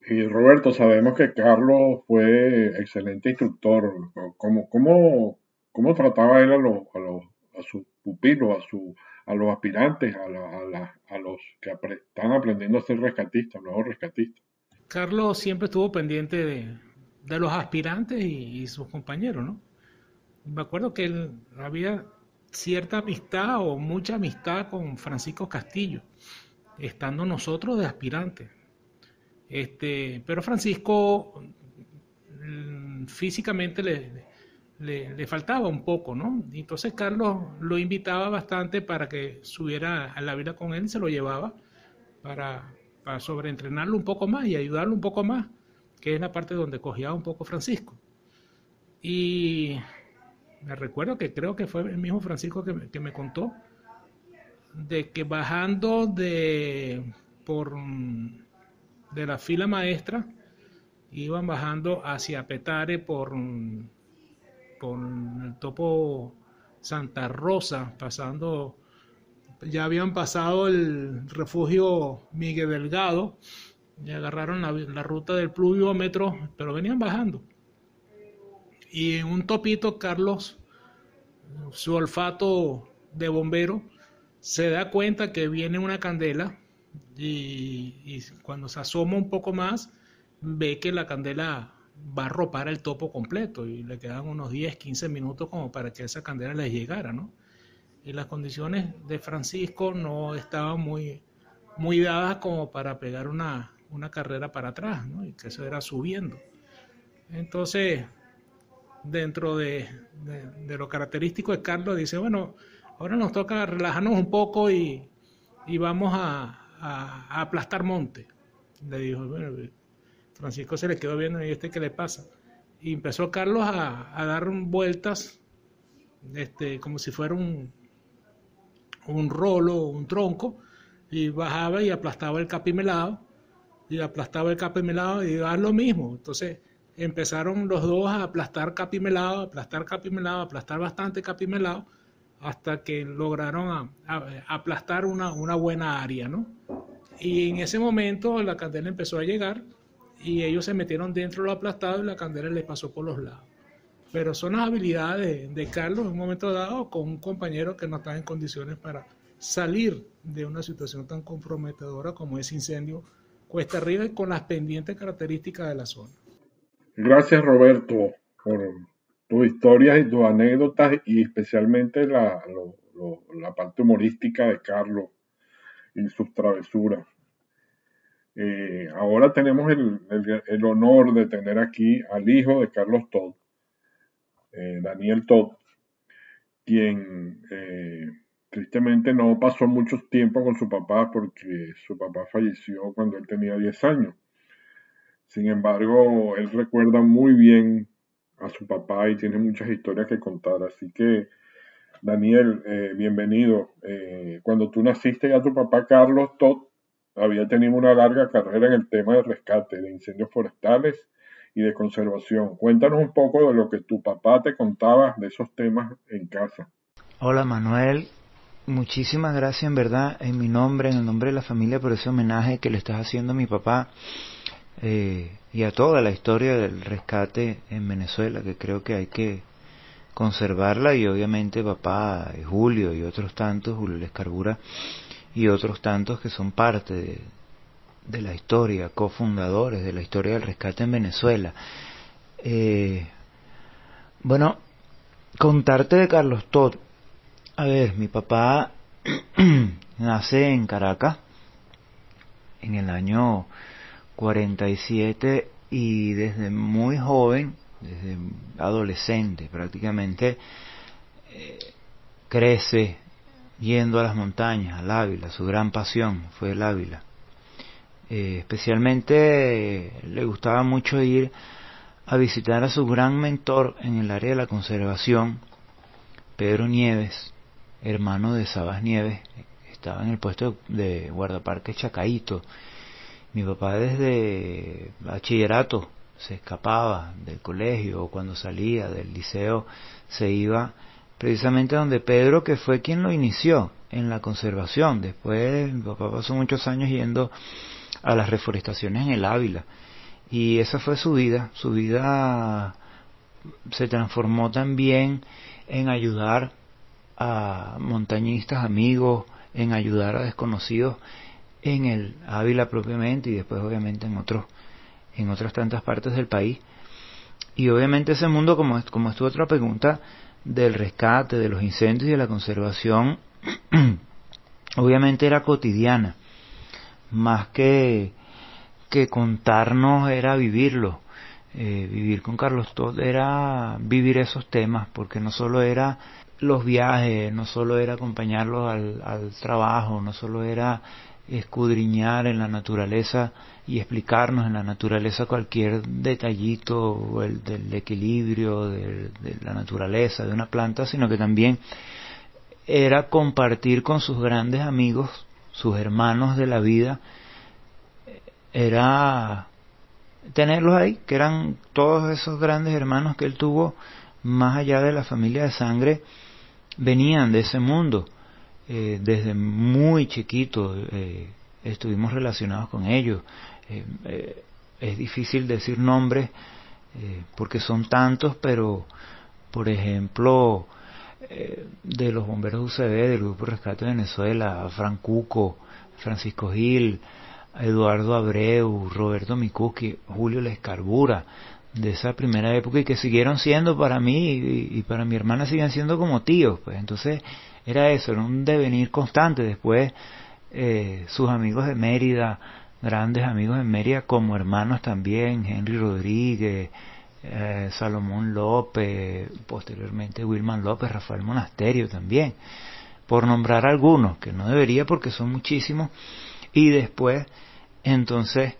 Y Roberto, sabemos que Carlos fue excelente instructor. ¿Cómo, cómo, cómo trataba él a, los, a, los, a sus pupilos, a, su, a los aspirantes, a, la, a, los que están aprendiendo a ser rescatistas, nuevos rescatistas? Carlos siempre estuvo pendiente de, de los aspirantes y, sus compañeros, ¿no? Me acuerdo que él, había cierta amistad o mucha amistad con Francisco Castillo, estando nosotros de aspirantes. Este, pero Francisco mm, físicamente le, le, faltaba un poco, ¿no? Entonces Carlos lo invitaba bastante para que subiera a la vida con él y se lo llevaba para, para sobreentrenarlo un poco más y ayudarlo un poco más, que es la parte donde cogía un poco Francisco. Y me recuerdo que creo que fue el mismo Francisco que que me contó de que bajando de por de la fila maestra iban bajando hacia Petare por, por el topo Santa Rosa, pasando, ya habían pasado el refugio Miguel Delgado, y agarraron la, la ruta del pluviómetro, pero venían bajando. Y en un topito, Carlos, su olfato de bombero, se da cuenta que viene una candela y, cuando se asoma un poco más, ve que la candela va a ropar el topo completo y le quedan unos 10, 15 minutos como para que esa candela les llegara, ¿no? Y las condiciones de Francisco no estaban muy, muy dadas como para pegar una, una carrera para atrás, ¿no? Y que eso era subiendo. Entonces, dentro de, de, lo característico de Carlos, dice, bueno, ahora nos toca relajarnos un poco y, y vamos a, a, aplastar monte. Le dijo, bueno, Francisco se le quedó viendo y este qué le pasa. Y empezó Carlos a, a dar vueltas, este, como si fuera un, un rolo, un tronco, y bajaba y aplastaba el capimelado, y aplastaba el capimelado y iba lo mismo. Entonces empezaron los dos a aplastar capimelado, aplastar capimelado, aplastar bastante capimelado, hasta que lograron aplastar una, una, buena área, ¿no? Y en ese momento la candela empezó a llegar y ellos se metieron dentro de lo aplastado y la candela les pasó por los lados. Pero son las habilidades de, Carlos en un momento dado con un compañero que no está en condiciones para salir de una situación tan comprometedora como ese incendio cuesta arriba y con las pendientes características de la zona. Gracias Roberto por tus historias y tus anécdotas y especialmente la, parte humorística de Carlos y sus travesuras. Eh, ahora tenemos el, el, honor de tener aquí al hijo de Carlos Todd, eh, Daniel Todd, quien eh, tristemente no pasó mucho tiempo con su papá porque su papá falleció cuando él tenía 10 años. Sin embargo, él recuerda muy bien a su papá y tiene muchas historias que contar. Así que, Daniel, eh, bienvenido. Eh, cuando tú naciste ya tu papá Carlos Todd había tenido una larga carrera en el tema de rescate de incendios forestales y de conservación. Cuéntanos un poco de lo que tu papá te contaba de esos temas en casa. Hola Manuel, muchísimas gracias en verdad en mi nombre, en el nombre de la familia por ese homenaje que le estás haciendo a mi papá. Eh, y a toda la historia del rescate en Venezuela, que creo que hay que conservarla y obviamente papá Julio y otros tantos, Julio Lescarbura y otros tantos que son parte de, la historia, cofundadores de la historia del rescate en Venezuela. Eh, bueno, contarte de Carlos Todd. A ver, mi papá nace en Caracas en el año 47 y desde muy joven, desde adolescente prácticamente, eh, crece yendo a las montañas, al Ávila, su gran pasión fue el Ávila. Eh, especialmente eh, le gustaba mucho ir a visitar a su gran mentor en el área de la conservación, Pedro Nieves, hermano de Sabas Nieves, estaba en el puesto de guardaparque Chacaito. Mi papá desde bachillerato se escapaba del colegio o cuando salía del liceo se iba precisamente donde Pedro, que fue quien lo inició en la conservación. Después mi papá pasó muchos años yendo a las reforestaciones en el Ávila. Y esa fue su vida. Su vida se transformó también en ayudar a montañistas, amigos, en ayudar a desconocidos en el Ávila propiamente y después obviamente en otros en otras tantas partes del país. Y obviamente ese mundo, como, como es tu otra pregunta, del rescate, de los incendios y de la conservación, obviamente era cotidiana, más que, que contarnos era vivirlo. Eh, vivir con Carlos Todd era vivir esos temas, porque no solo era los viajes, no solo era acompañarlos al, al trabajo, no solo era escudriñar en la naturaleza y explicarnos en la naturaleza cualquier detallito el, del equilibrio de, la naturaleza de una planta, sino que también era compartir con sus grandes amigos, sus hermanos de la vida, era tenerlos ahí, que eran todos esos grandes hermanos que él tuvo, más allá de la familia de sangre, venían de ese mundo eh, desde muy chiquito eh, estuvimos relacionados con ellos. Eh, es difícil decir nombres porque son tantos, pero por ejemplo, de los bomberos UCB, del Grupo Rescate de Venezuela, Francuco, Francisco Gil, Eduardo Abreu, Roberto Micuski, Julio Lescarbura, de esa primera época y que siguieron siendo para mí y, para mi hermana siguen siendo como tíos, pues entonces era eso, era un devenir constante. Después eh, sus amigos de Mérida, grandes amigos de Mérida como hermanos también, Henry Rodríguez, eh, Salomón López, posteriormente Wilman López, Rafael Monasterio también, por nombrar algunos, que no debería porque son muchísimos, y después entonces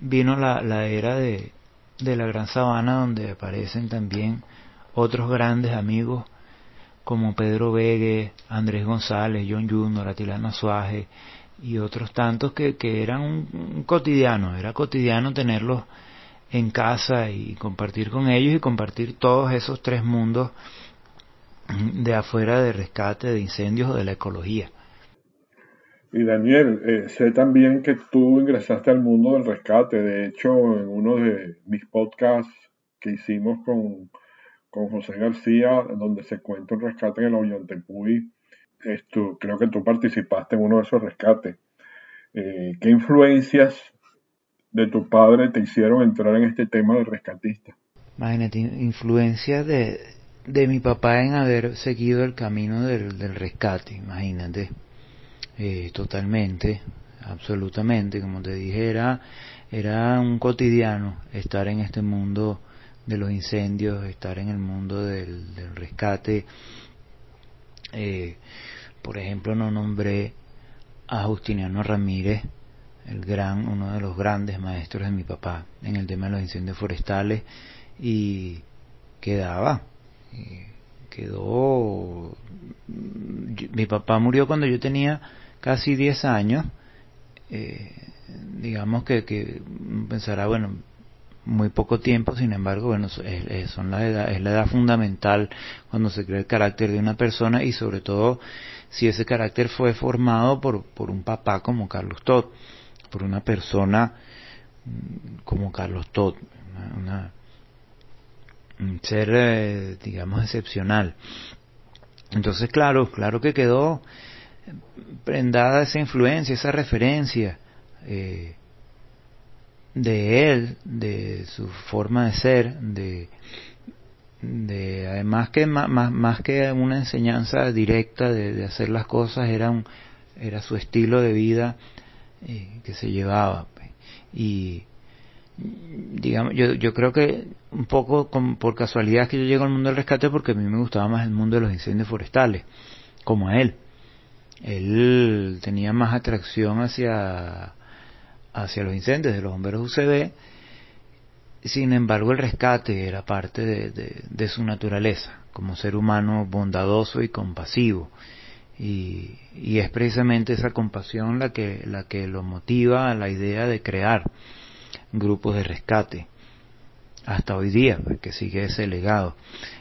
vino la, la era de, de la Gran Sabana donde aparecen también otros grandes amigos como Pedro Vegue, Andrés González, John Junior, Atilano Suaje y otros tantos que, que eran un, cotidiano, era cotidiano tenerlos en casa y compartir con ellos y compartir todos esos tres mundos de afuera de rescate, de incendios o de la ecología. Y Daniel, eh, sé también que tú ingresaste al mundo del rescate. De hecho, en uno de mis podcasts que hicimos con con José García, donde se cuenta un rescate en el Ollantaypuy. Esto, creo que tú participaste en uno de esos rescates. Eh, ¿Qué influencias de tu padre te hicieron entrar en este tema de rescatista? Imagínate, influencias de, de mi papá en haber seguido el camino del, del rescate, imagínate. Eh, totalmente, absolutamente, como te dije, era, era un cotidiano estar en este mundo de los incendios, estar en el mundo del, rescate. Eh, por ejemplo, no nombré a Justiniano Ramírez, el gran, uno de los grandes maestros de mi papá en el tema de los incendios forestales y quedaba, quedó, mi papá murió cuando yo tenía casi 10 años, eh, digamos que, que pensará, bueno, muy poco tiempo, sin embargo, bueno, es, la edad, es la edad fundamental cuando se crea el carácter de una persona y sobre todo si ese carácter fue formado por, por un papá como Carlos Todd, por una persona mm, como Carlos Todd, una, un ser, eh, digamos, excepcional. Entonces, claro, claro que quedó prendada esa influencia, esa referencia. Eh, de él, de su forma de ser, de, de además que más, más, que una enseñanza directa de, hacer las cosas, era, un, era su estilo de vida eh, que se llevaba. Pues. Y digamos, yo, yo creo que un poco por casualidad que yo llego al mundo del rescate porque a mí me gustaba más el mundo de los incendios forestales, como a él. Él tenía más atracción hacia hacia los incendios de los bomberos UCB, sin embargo el rescate era parte de, su naturaleza, como ser humano bondadoso y compasivo. y, y, es precisamente esa compasión la que, la que lo motiva a la idea de crear grupos de rescate hasta hoy día, pues, que sigue ese legado.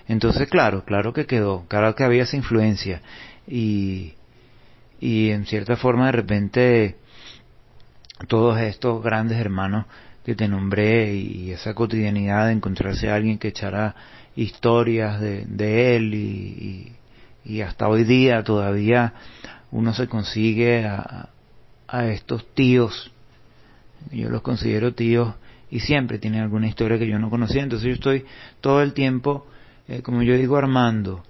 Entonces, claro, claro que quedó, claro que había esa influencia y, y en cierta forma de repente todos estos grandes hermanos que te nombré y esa cotidianidad de encontrarse a alguien que echara historias de, él y, y, hasta hoy día todavía uno se consigue a, a estos tíos, yo los considero tíos y siempre tienen alguna historia que yo no conocía, entonces yo estoy todo el tiempo, eh, como yo digo, armando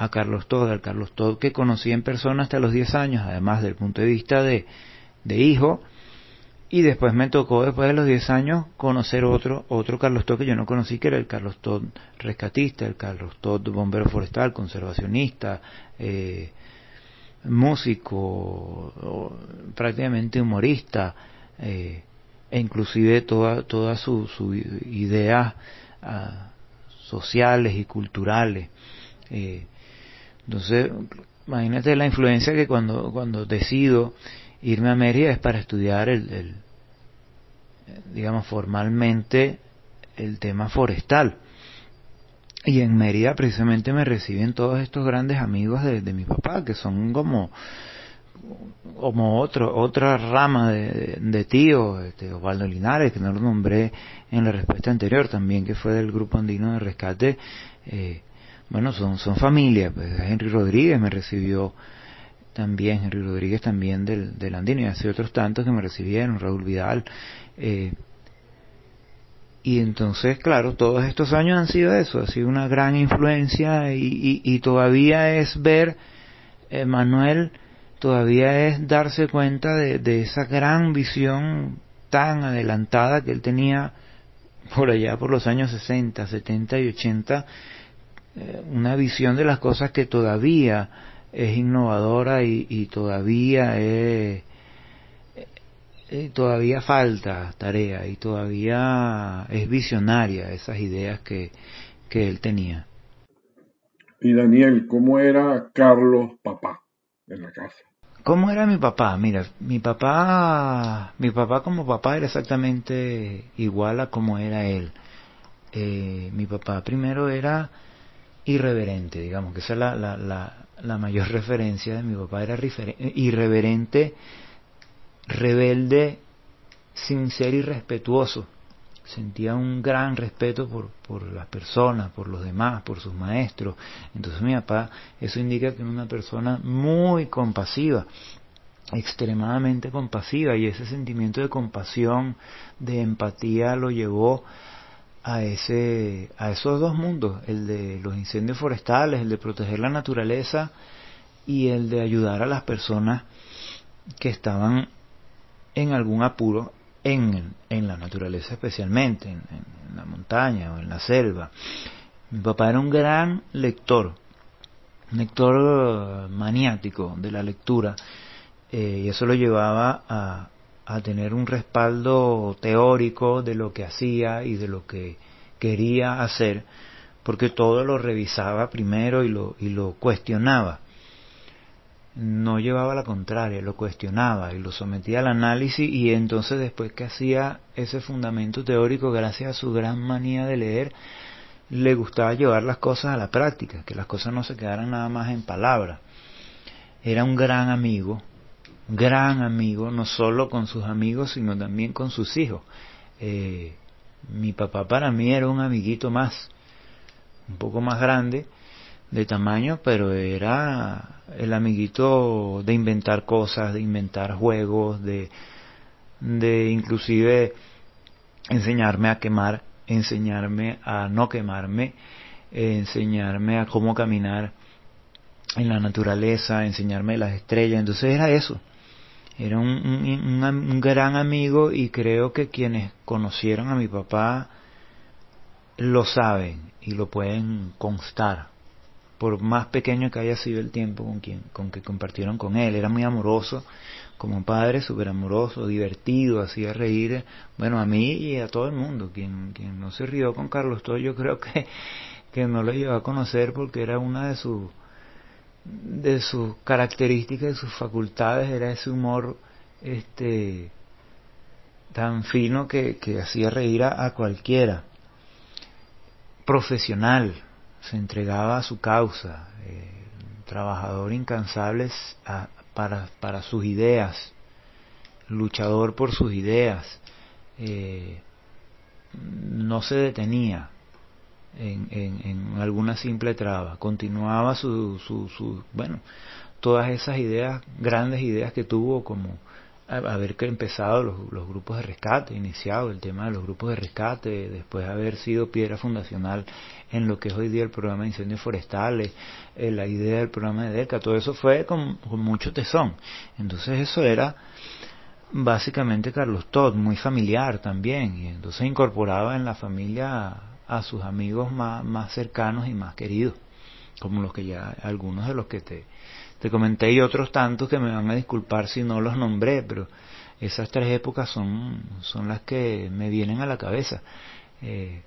a Carlos Todd, al Carlos Todd que conocí en persona hasta los 10 años, además del punto de vista de, hijo, y después me tocó, después de los 10 años, conocer otro, otro Carlos Todd que yo no conocí, que era el Carlos Todd rescatista, el Carlos Todd bombero forestal, conservacionista, eh, músico, prácticamente humorista, eh, e inclusive toda, toda su, su ideas ah, sociales y culturales. Eh, entonces, imagínate la influencia que cuando, cuando decido irme a Mérida es para estudiar el, el digamos, formalmente el tema forestal. Y en Mérida precisamente me reciben todos estos grandes amigos de, de mi papá, que son como como otro, otra rama de, de, tío, este, Osvaldo Linares, que no lo nombré en la respuesta anterior también, que fue del Grupo Andino de Rescate, eh, bueno, son, son familia, pues Henry Rodríguez me recibió también, Henry Rodríguez también del, del Andino, y así otros tantos que me recibieron, Raúl Vidal, eh, y entonces, claro, todos estos años han sido eso, ha sido una gran influencia y, todavía es ver, eh, Manuel, todavía es darse cuenta de, esa gran visión tan adelantada que él tenía por allá por los años 60, 70 y 80, eh, una visión de las cosas que todavía es innovadora y, todavía es, eh, todavía falta tarea y todavía es visionaria esas ideas que, que él tenía. Y Daniel, ¿cómo era Carlos papá en la casa? ¿Cómo era mi papá? Mira, mi papá, mi papá como papá era exactamente igual a como era él. Eh, mi papá primero era irreverente, digamos, que esa es la, la, la, la mayor referencia de mi papá, era irreverente, rebelde, sin ser irrespetuoso sentía un gran respeto por, por las personas, por los demás, por sus maestros. Entonces mi papá, eso indica que era una persona muy compasiva, extremadamente compasiva, y ese sentimiento de compasión, de empatía, lo llevó a ese a esos dos mundos, el de los incendios forestales, el de proteger la naturaleza y el de ayudar a las personas que estaban en algún apuro en, en la naturaleza especialmente, en, la montaña o en la selva. Mi papá era un gran lector, un lector eh, maniático de la lectura, eh, y eso lo llevaba a, a tener un respaldo teórico de lo que hacía y de lo que quería hacer, porque todo lo revisaba primero y lo, y lo cuestionaba no llevaba la contraria, lo cuestionaba y lo sometía al análisis y entonces después que hacía ese fundamento teórico, gracias a su gran manía de leer, le gustaba llevar las cosas a la práctica, que las cosas no se quedaran nada más en palabras. Era un gran amigo, gran amigo, no solo con sus amigos, sino también con sus hijos. Eh, mi papá para mí era un amiguito más, un poco más grande, de tamaño, pero era el amiguito de inventar cosas, de inventar juegos, de, de inclusive enseñarme a quemar, enseñarme a no quemarme, enseñarme a cómo caminar en la naturaleza, enseñarme las estrellas. Entonces era eso. Era un, un, un gran amigo y creo que quienes conocieron a mi papá lo saben y lo pueden constar. Por más pequeño que haya sido el tiempo con quien con que compartieron con él era muy amoroso como padre súper amoroso divertido hacía reír bueno a mí y a todo el mundo. Quien quien no se rió con Carlos Toy yo creo que que no lo llevó a conocer porque era una de sus de sus características, de sus facultades, era ese humor este tan fino que, hacía reír a, cualquiera. Profesional, se entregaba a su causa, eh, trabajador incansable para, para, sus ideas, luchador por sus ideas, eh, no se detenía en, en, alguna simple traba, continuaba su, su, su, bueno, todas esas ideas, grandes ideas que tuvo como haber empezado los, los, grupos de rescate, iniciado el tema de los grupos de rescate, después haber sido piedra fundacional en lo que es hoy día el programa de incendios forestales, eh, la idea del programa de DECA, todo eso fue con, con mucho tesón. Entonces eso era básicamente Carlos Todd, muy familiar también, y entonces incorporaba en la familia a sus amigos más, más cercanos y más queridos, como los que ya, algunos de los que te, te comenté y otros tantos que me van a disculpar si no los nombré, pero esas tres épocas son, son las que me vienen a la cabeza. Eh,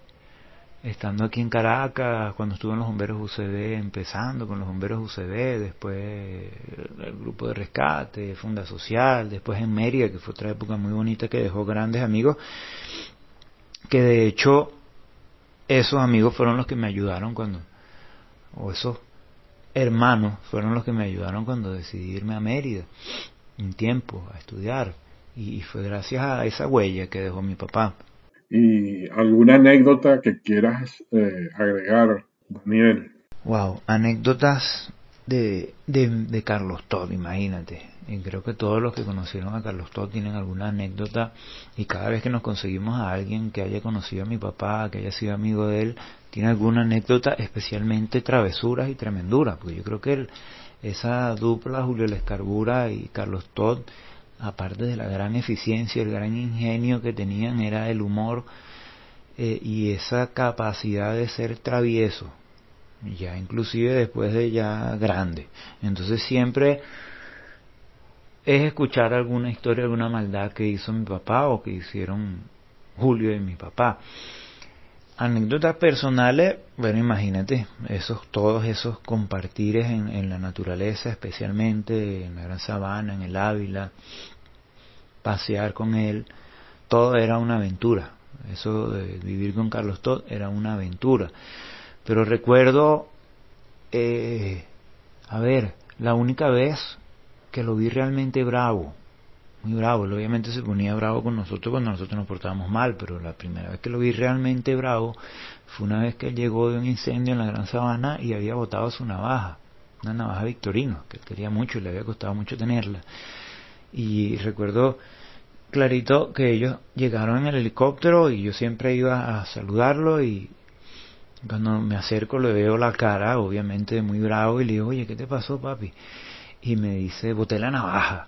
estando aquí en Caracas, cuando estuve en los bomberos UCB, empezando con los bomberos UCB, después el grupo de rescate, Funda Social, después en Mérida, que fue otra época muy bonita que dejó grandes amigos, que de hecho esos amigos fueron los que me ayudaron cuando, o esos hermanos fueron los que me ayudaron cuando decidí irme a Mérida, un tiempo, a estudiar. Y fue gracias a esa huella que dejó mi papá. ¿Y alguna anécdota que quieras eh, agregar, Daniel? Wow, anécdotas de, de, de Carlos Todd, imagínate. Y creo que todos los que conocieron a Carlos Todd tienen alguna anécdota y cada vez que nos conseguimos a alguien que haya conocido a mi papá, que haya sido amigo de él, tiene alguna anécdota, especialmente travesuras y tremenduras, porque yo creo que esa dupla, Julio Lescarbura y Carlos Todd, aparte de la gran eficiencia, el gran ingenio que tenían, era el humor eh, y esa capacidad de ser travieso, ya inclusive después de ya grande. Entonces siempre es escuchar alguna historia, alguna maldad que hizo mi papá o que hicieron Julio y mi papá. Anécdotas personales, bueno, imagínate, esos, todos esos compartires en, en la naturaleza, especialmente en la Gran Sabana, en el Ávila, pasear con él, todo era una aventura. Eso de vivir con Carlos Todd era una aventura. Pero recuerdo, eh, a ver, la única vez que lo vi realmente bravo, muy bravo, él obviamente se ponía bravo con nosotros cuando nosotros nos portábamos mal, pero la primera vez que lo vi realmente bravo fue una vez que él llegó de un incendio en la Gran Sabana y había botado su navaja, una navaja victorino, que él quería mucho y le había costado mucho tenerla. Y recuerdo clarito que ellos llegaron en el helicóptero y yo siempre iba a saludarlo y cuando me acerco le veo la cara, obviamente muy bravo, y le digo, oye, ¿qué te pasó, papi? Y me dice, boté la navaja.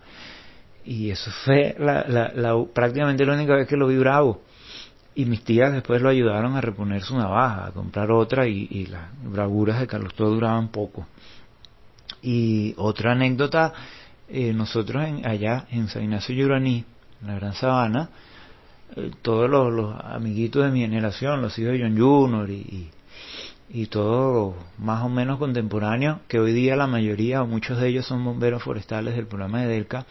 Y eso fue la, la, prácticamente la única vez que lo vi bravo. Y mis tías después lo ayudaron a reponer su navaja, a comprar otra, y, las bravuras de Carlos todo duraban poco. Y otra anécdota, eh, nosotros en, allá en San Ignacio Yuraní, en la Gran Sabana, eh, todos los, amiguitos de mi generación, los hijos de John Junior y, y todo más o menos contemporáneo, que hoy día la mayoría o muchos de ellos son bomberos forestales del programa de Delca,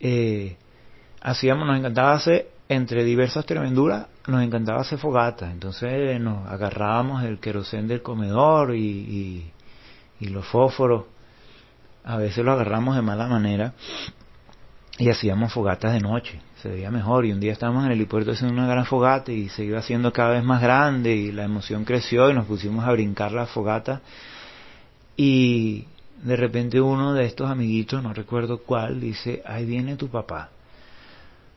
eh, hacíamos, nos encantaba hacer, entre diversas tremenduras, nos encantaba hacer fogatas, entonces nos agarrábamos el querosén del comedor y, y, los fósforos, a veces lo agarramos de mala manera y hacíamos fogatas de noche se veía mejor y un día estábamos en el helipuerto haciendo una gran fogata y se iba haciendo cada vez más grande y la emoción creció y nos pusimos a brincar la fogata y de repente uno de estos amiguitos, no recuerdo cuál, dice, ahí viene tu papá.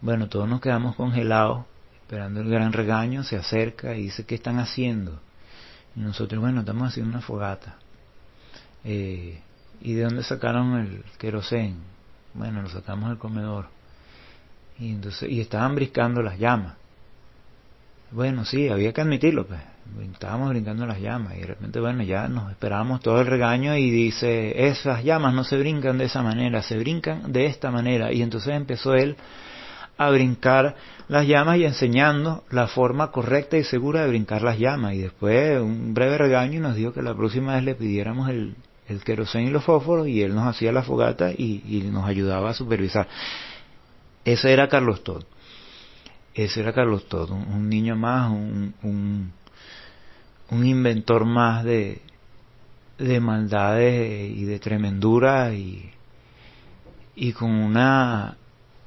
Bueno, todos nos quedamos congelados esperando el gran regaño, se acerca y dice, ¿qué están haciendo? Y nosotros, bueno, estamos haciendo una fogata. Eh, ¿Y de dónde sacaron el querosén? Bueno, lo sacamos del comedor. Y, entonces, y estaban brincando las llamas. Bueno, sí, había que admitirlo, pues. Estábamos brincando las llamas y de repente, bueno, ya nos esperábamos todo el regaño y dice, esas llamas no se brincan de esa manera, se brincan de esta manera. Y entonces empezó él a brincar las llamas y enseñando la forma correcta y segura de brincar las llamas. Y después un breve regaño y nos dijo que la próxima vez le pidiéramos el el queroseno y los fósforos y él nos hacía la fogata y, nos ayudaba a supervisar. Ese era Carlos Todd. Ese era Carlos Todd, un, niño más, un, un, inventor más de, de maldades y de tremendura y, y con una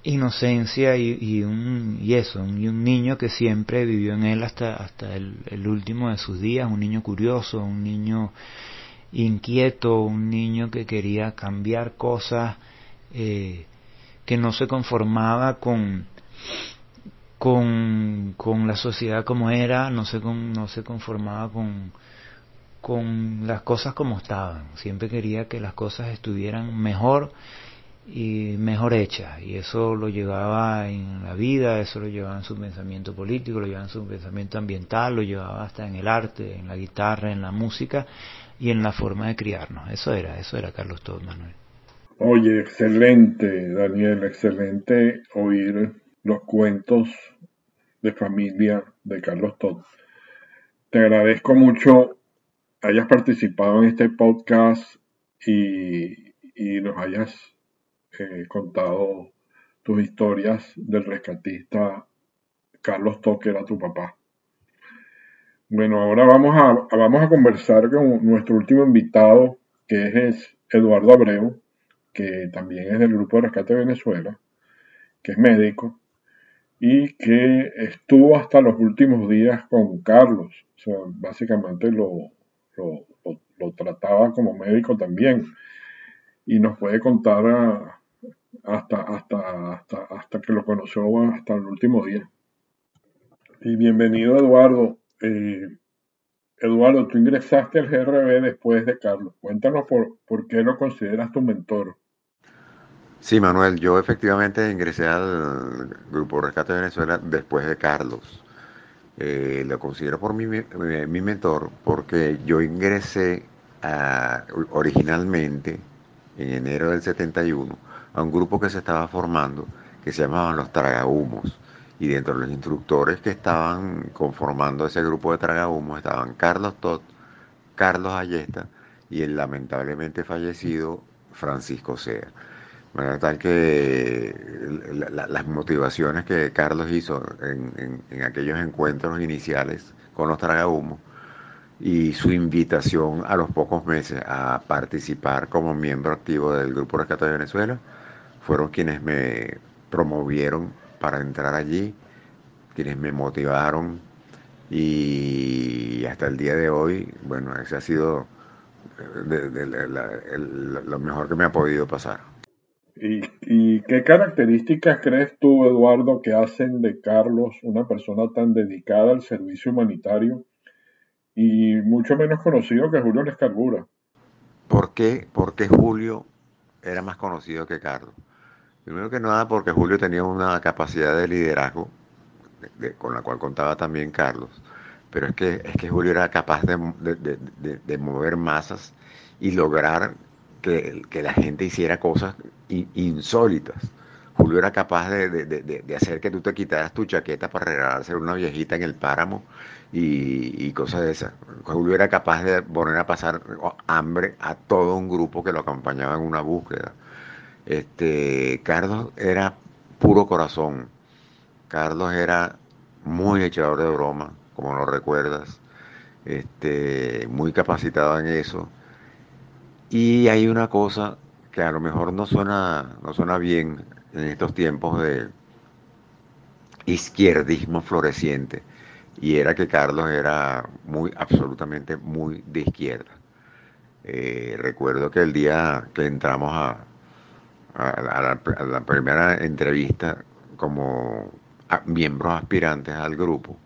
inocencia y, un, y eso, y un niño que siempre vivió en él hasta, hasta el, último de sus días, un niño curioso, un niño inquieto, un niño que quería cambiar cosas, eh, que no se conformaba con, con, con la sociedad como era, no se, no se conformaba con, con las cosas como estaban, siempre quería que las cosas estuvieran mejor y mejor hecha y eso lo llevaba en la vida, eso lo llevaba en su pensamiento político, lo llevaba en su pensamiento ambiental, lo llevaba hasta en el arte, en la guitarra, en la música y en la forma de criarnos. Eso era, eso era Carlos Todd Manuel. Oye, excelente, Daniel, excelente oír los cuentos de familia de Carlos Todd. Te agradezco mucho hayas participado en este podcast y, y nos hayas eh, contado tus historias del rescatista Carlos Toque, era tu papá. Bueno, ahora vamos a, vamos a conversar con nuestro último invitado, que es Eduardo Abreu, que también es del Grupo de Rescate Venezuela, que es médico y que estuvo hasta los últimos días con Carlos. O sea, básicamente lo, lo, trataba como médico también. Y nos puede contar a, hasta, hasta, hasta, hasta que lo conoció hasta el último día. Y bienvenido Eduardo. Eh, Eduardo, tú ingresaste al GRB después de Carlos. Cuéntanos por, por qué lo consideras tu mentor. Sí, Manuel, yo efectivamente ingresé al Grupo Rescate de Venezuela después de Carlos. Eh, lo considero por mi, mi, mentor porque yo ingresé originalmente en enero del 71 a un grupo que se estaba formando que se llamaban los tragahumos. Y dentro de los instructores que estaban conformando ese grupo de tragahumos estaban Carlos Todd, Carlos Ayesta y el lamentablemente fallecido Francisco Sea. Tal que las motivaciones que Carlos hizo en, en aquellos encuentros iniciales con los tragahumos y su invitación a los pocos meses a participar como miembro activo del Grupo Rescate de Venezuela fueron quienes me promovieron para entrar allí, quienes me motivaron y hasta el día de hoy, bueno, ese ha sido eh, lo mejor que me ha podido pasar. ¿Y, ¿Y, qué características crees tú, Eduardo, que hacen de Carlos una persona tan dedicada al servicio humanitario y mucho menos conocido que Julio Lescarbura? ¿Por qué? Porque Julio era más conocido que Carlos. Primero que nada porque Julio tenía una capacidad de liderazgo con la cual contaba también Carlos, pero es que, es que Julio era capaz de, mover masas y lograr que, la gente hiciera cosas insólitas. Julio era capaz de, hacer que tú te quitaras tu chaqueta para regalarse a una viejita en el páramo y, y cosas de esas. Julio era capaz de poner a pasar hambre a todo un grupo que lo acompañaba en una búsqueda. Este, Carlos era puro corazón. Carlos era muy echador de broma, como lo recuerdas. Este, muy capacitado en eso. Y hay una cosa que a lo mejor no suena, no suena bien en estos tiempos de izquierdismo floreciente. Y era que Carlos era muy, absolutamente muy de izquierda. Eh, recuerdo que el día que entramos a, a, la, primera entrevista como miembros aspirantes al grupo,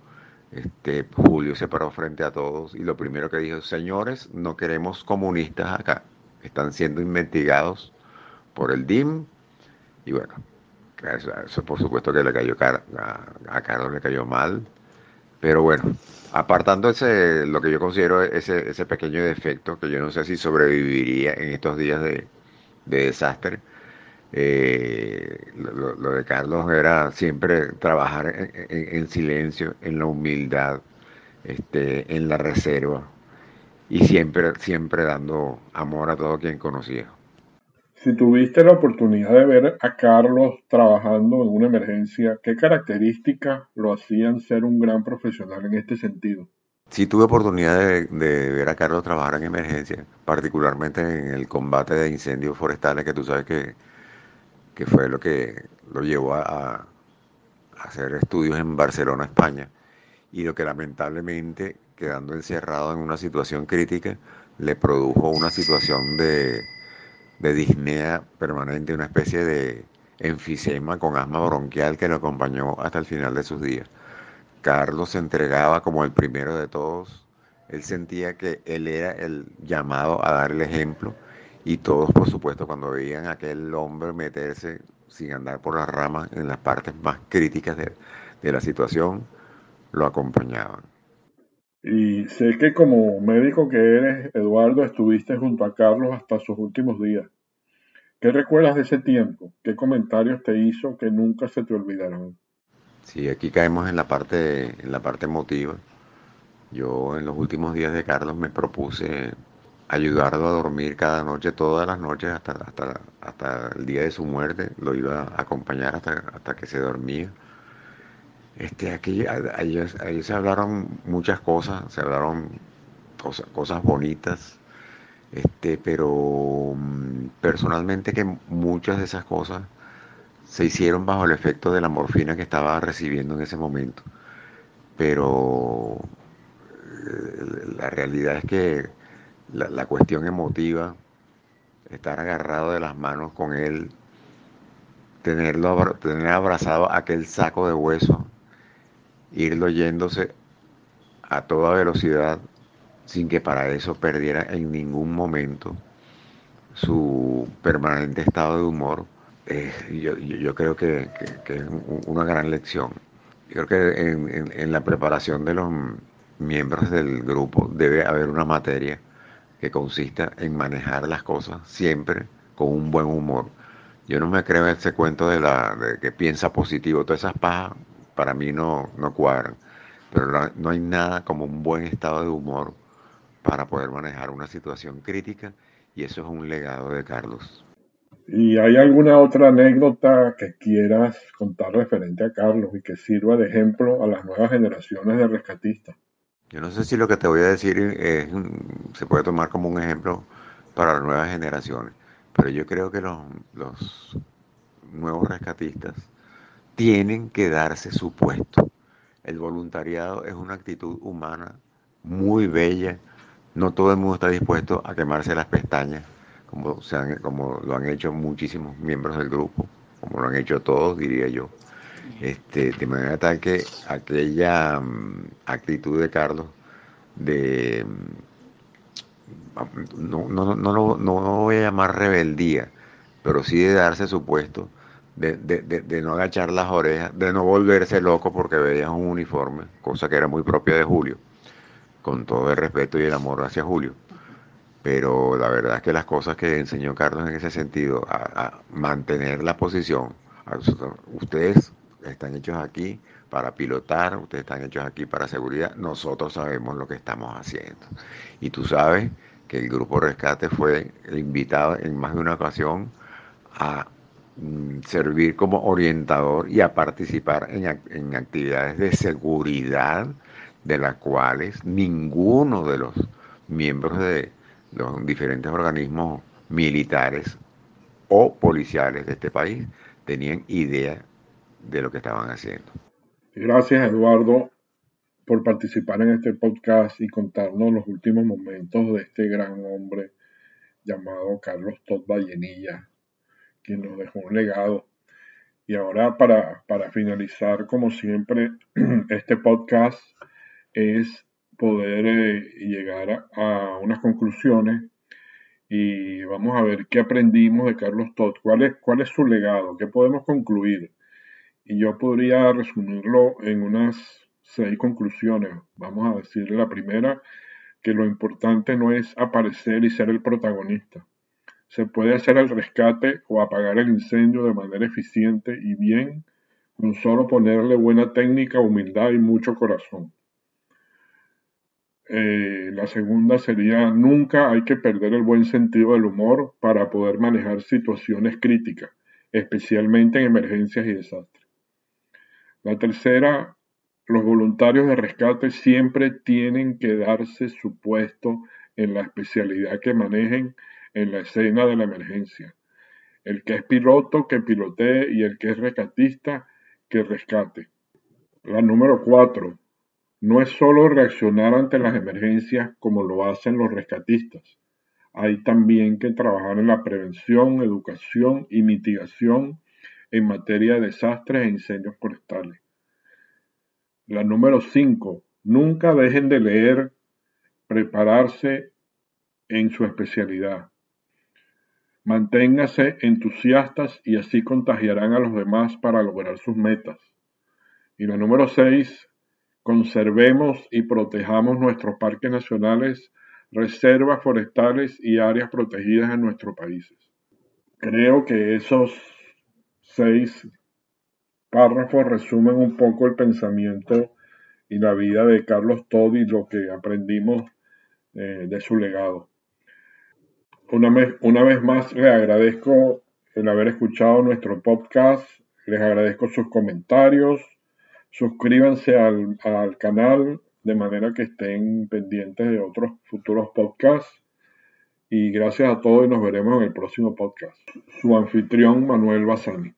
este, Julio se paró frente a todos y lo primero que dijo, señores, no queremos comunistas acá, están siendo investigados por el DIM y bueno, eso, por supuesto que le cayó a, a, Carlos le cayó mal, pero bueno, apartando ese, lo que yo considero ese, ese pequeño defecto, que yo no sé si sobreviviría en estos días de, de desastre, eh, lo, de Carlos era siempre trabajar en, silencio, en la humildad, este, en la reserva. Y siempre, siempre dando amor a todo quien conocía. Si tuviste la oportunidad de ver a Carlos trabajando en una emergencia, ¿qué características lo hacían ser un gran profesional en este sentido? Sí tuve oportunidad de, ver a Carlos trabajar en emergencia, particularmente en el combate de incendios forestales, que tú sabes que, que fue lo que lo llevó a, a, hacer estudios en Barcelona, España, y lo que lamentablemente, quedando encerrado en una situación crítica, le produjo una situación de, de disnea permanente, una especie de enfisema con asma bronquial que lo acompañó hasta el final de sus días. Carlos se entregaba como el primero de todos. Él sentía que él era el llamado a dar el ejemplo y todos, por supuesto, cuando veían a aquel hombre meterse sin andar por las ramas en las partes más críticas de, de la situación, lo acompañaban. Y sé que como médico que eres, Eduardo, estuviste junto a Carlos hasta sus últimos días. ¿Qué recuerdas de ese tiempo? ¿Qué comentarios te hizo que nunca se te olvidarán? Sí, aquí caemos en la parte, en la parte emotiva. Yo en los últimos días de Carlos me propuse ayudarlo a dormir cada noche, todas las noches, hasta, hasta, hasta el día de su muerte. Lo iba a acompañar hasta, hasta que se dormía. Este, aquí, se hablaron muchas cosas, se hablaron cosas, cosas bonitas, este, pero mm, personalmente que muchas de esas cosas se hicieron bajo el efecto de la morfina que estaba recibiendo en ese momento. Pero eh, la realidad es que la, cuestión emotiva, estar agarrado de las manos con él, tenerlo, tener abrazado aquel saco de hueso, irlo yéndose a toda velocidad sin que para eso perdiera en ningún momento su permanente estado de humor, eh, yo, creo que, es una gran lección. Yo creo que en, la preparación de los miembros del grupo debe haber una materia que consista en manejar las cosas siempre con un buen humor. Yo no me creo en ese cuento de, la, que piensa positivo. Todas esas pajas para mí no, no cuadran. Pero no hay nada como un buen estado de humor para poder manejar una situación crítica y eso es un legado de Carlos. ¿Y hay alguna otra anécdota que quieras contar referente a Carlos y que sirva de ejemplo a las nuevas generaciones de rescatistas? Yo no sé si lo que te voy a decir se puede tomar como un ejemplo para las nuevas generaciones, pero yo creo que los, los nuevos rescatistas tienen que darse su puesto. El voluntariado es una actitud humana muy bella. No todo el mundo está dispuesto a quemarse las pestañas como, como lo han hecho muchísimos miembros del grupo, como lo han hecho todos, diría yo. Este, de manera tal que aquella mm, actitud de Carlos de mm, no, no, no, no, no voy a llamar rebeldía, pero sí de darse su puesto, de, de, de, no agachar las orejas, de no volverse loco porque veía un uniforme, cosa que era muy propia de Julio, con todo el respeto y el amor hacia Julio pero la verdad es que las cosas que enseñó Carlos en ese sentido, a, mantener la posición, ustedes están hechos aquí para pilotar, ustedes están hechos aquí para seguridad, nosotros sabemos lo que estamos haciendo. Y tú sabes que el Grupo Rescate fue invitado en más de una ocasión a servir como orientador y a participar en, en actividades de seguridad de las cuales ninguno de los miembros de, los diferentes organismos militares o policiales de este país tenían idea de lo que estaban haciendo. Gracias Eduardo por participar en este podcast y contarnos los últimos momentos de este gran hombre llamado Carlos Todd Vallenilla, quien nos dejó un legado. Y ahora para, para finalizar, como siempre, este podcast es poder eh, llegar a, unas conclusiones y vamos a ver qué aprendimos de Carlos Todd, cuál es, cuál es su legado, qué podemos concluir. Y yo podría resumirlo en unas seis conclusiones. Vamos a decir la primera, que lo importante no es aparecer y ser el protagonista. Se puede hacer el rescate o apagar el incendio de manera eficiente y bien con solo ponerle buena técnica, humildad y mucho corazón. Eh, la segunda sería, nunca hay que perder el buen sentido del humor para poder manejar situaciones críticas, especialmente en emergencias y desastres. La tercera, los voluntarios de rescate siempre tienen que darse su puesto en la especialidad que manejen en la escena de la emergencia. El que es piloto, que pilotee y el que es rescatista, que rescate. La número cuatro, no es solo reaccionar ante las emergencias como lo hacen los rescatistas. Hay también que trabajar en la prevención, educación y mitigación en materia de desastres e incendios forestales. La número 5. Nunca dejen de leer, prepararse en su especialidad. Manténganse entusiastas y así contagiarán a los demás para lograr sus metas. Y la número 6 Conservemos y protejamos nuestros parques nacionales, reservas forestales y áreas protegidas en nuestros países. Creo que esos seis párrafos resumen un poco el pensamiento y la vida de Carlos Todd y lo que aprendimos eh, de su legado. Una vez, una vez más les agradezco el haber escuchado nuestro podcast, les agradezco sus comentarios, Suscríbanse al, al canal de manera que estén pendientes de otros futuros podcasts. Y gracias a todos y nos veremos en el próximo podcast. Su anfitrión Manuel Bazani.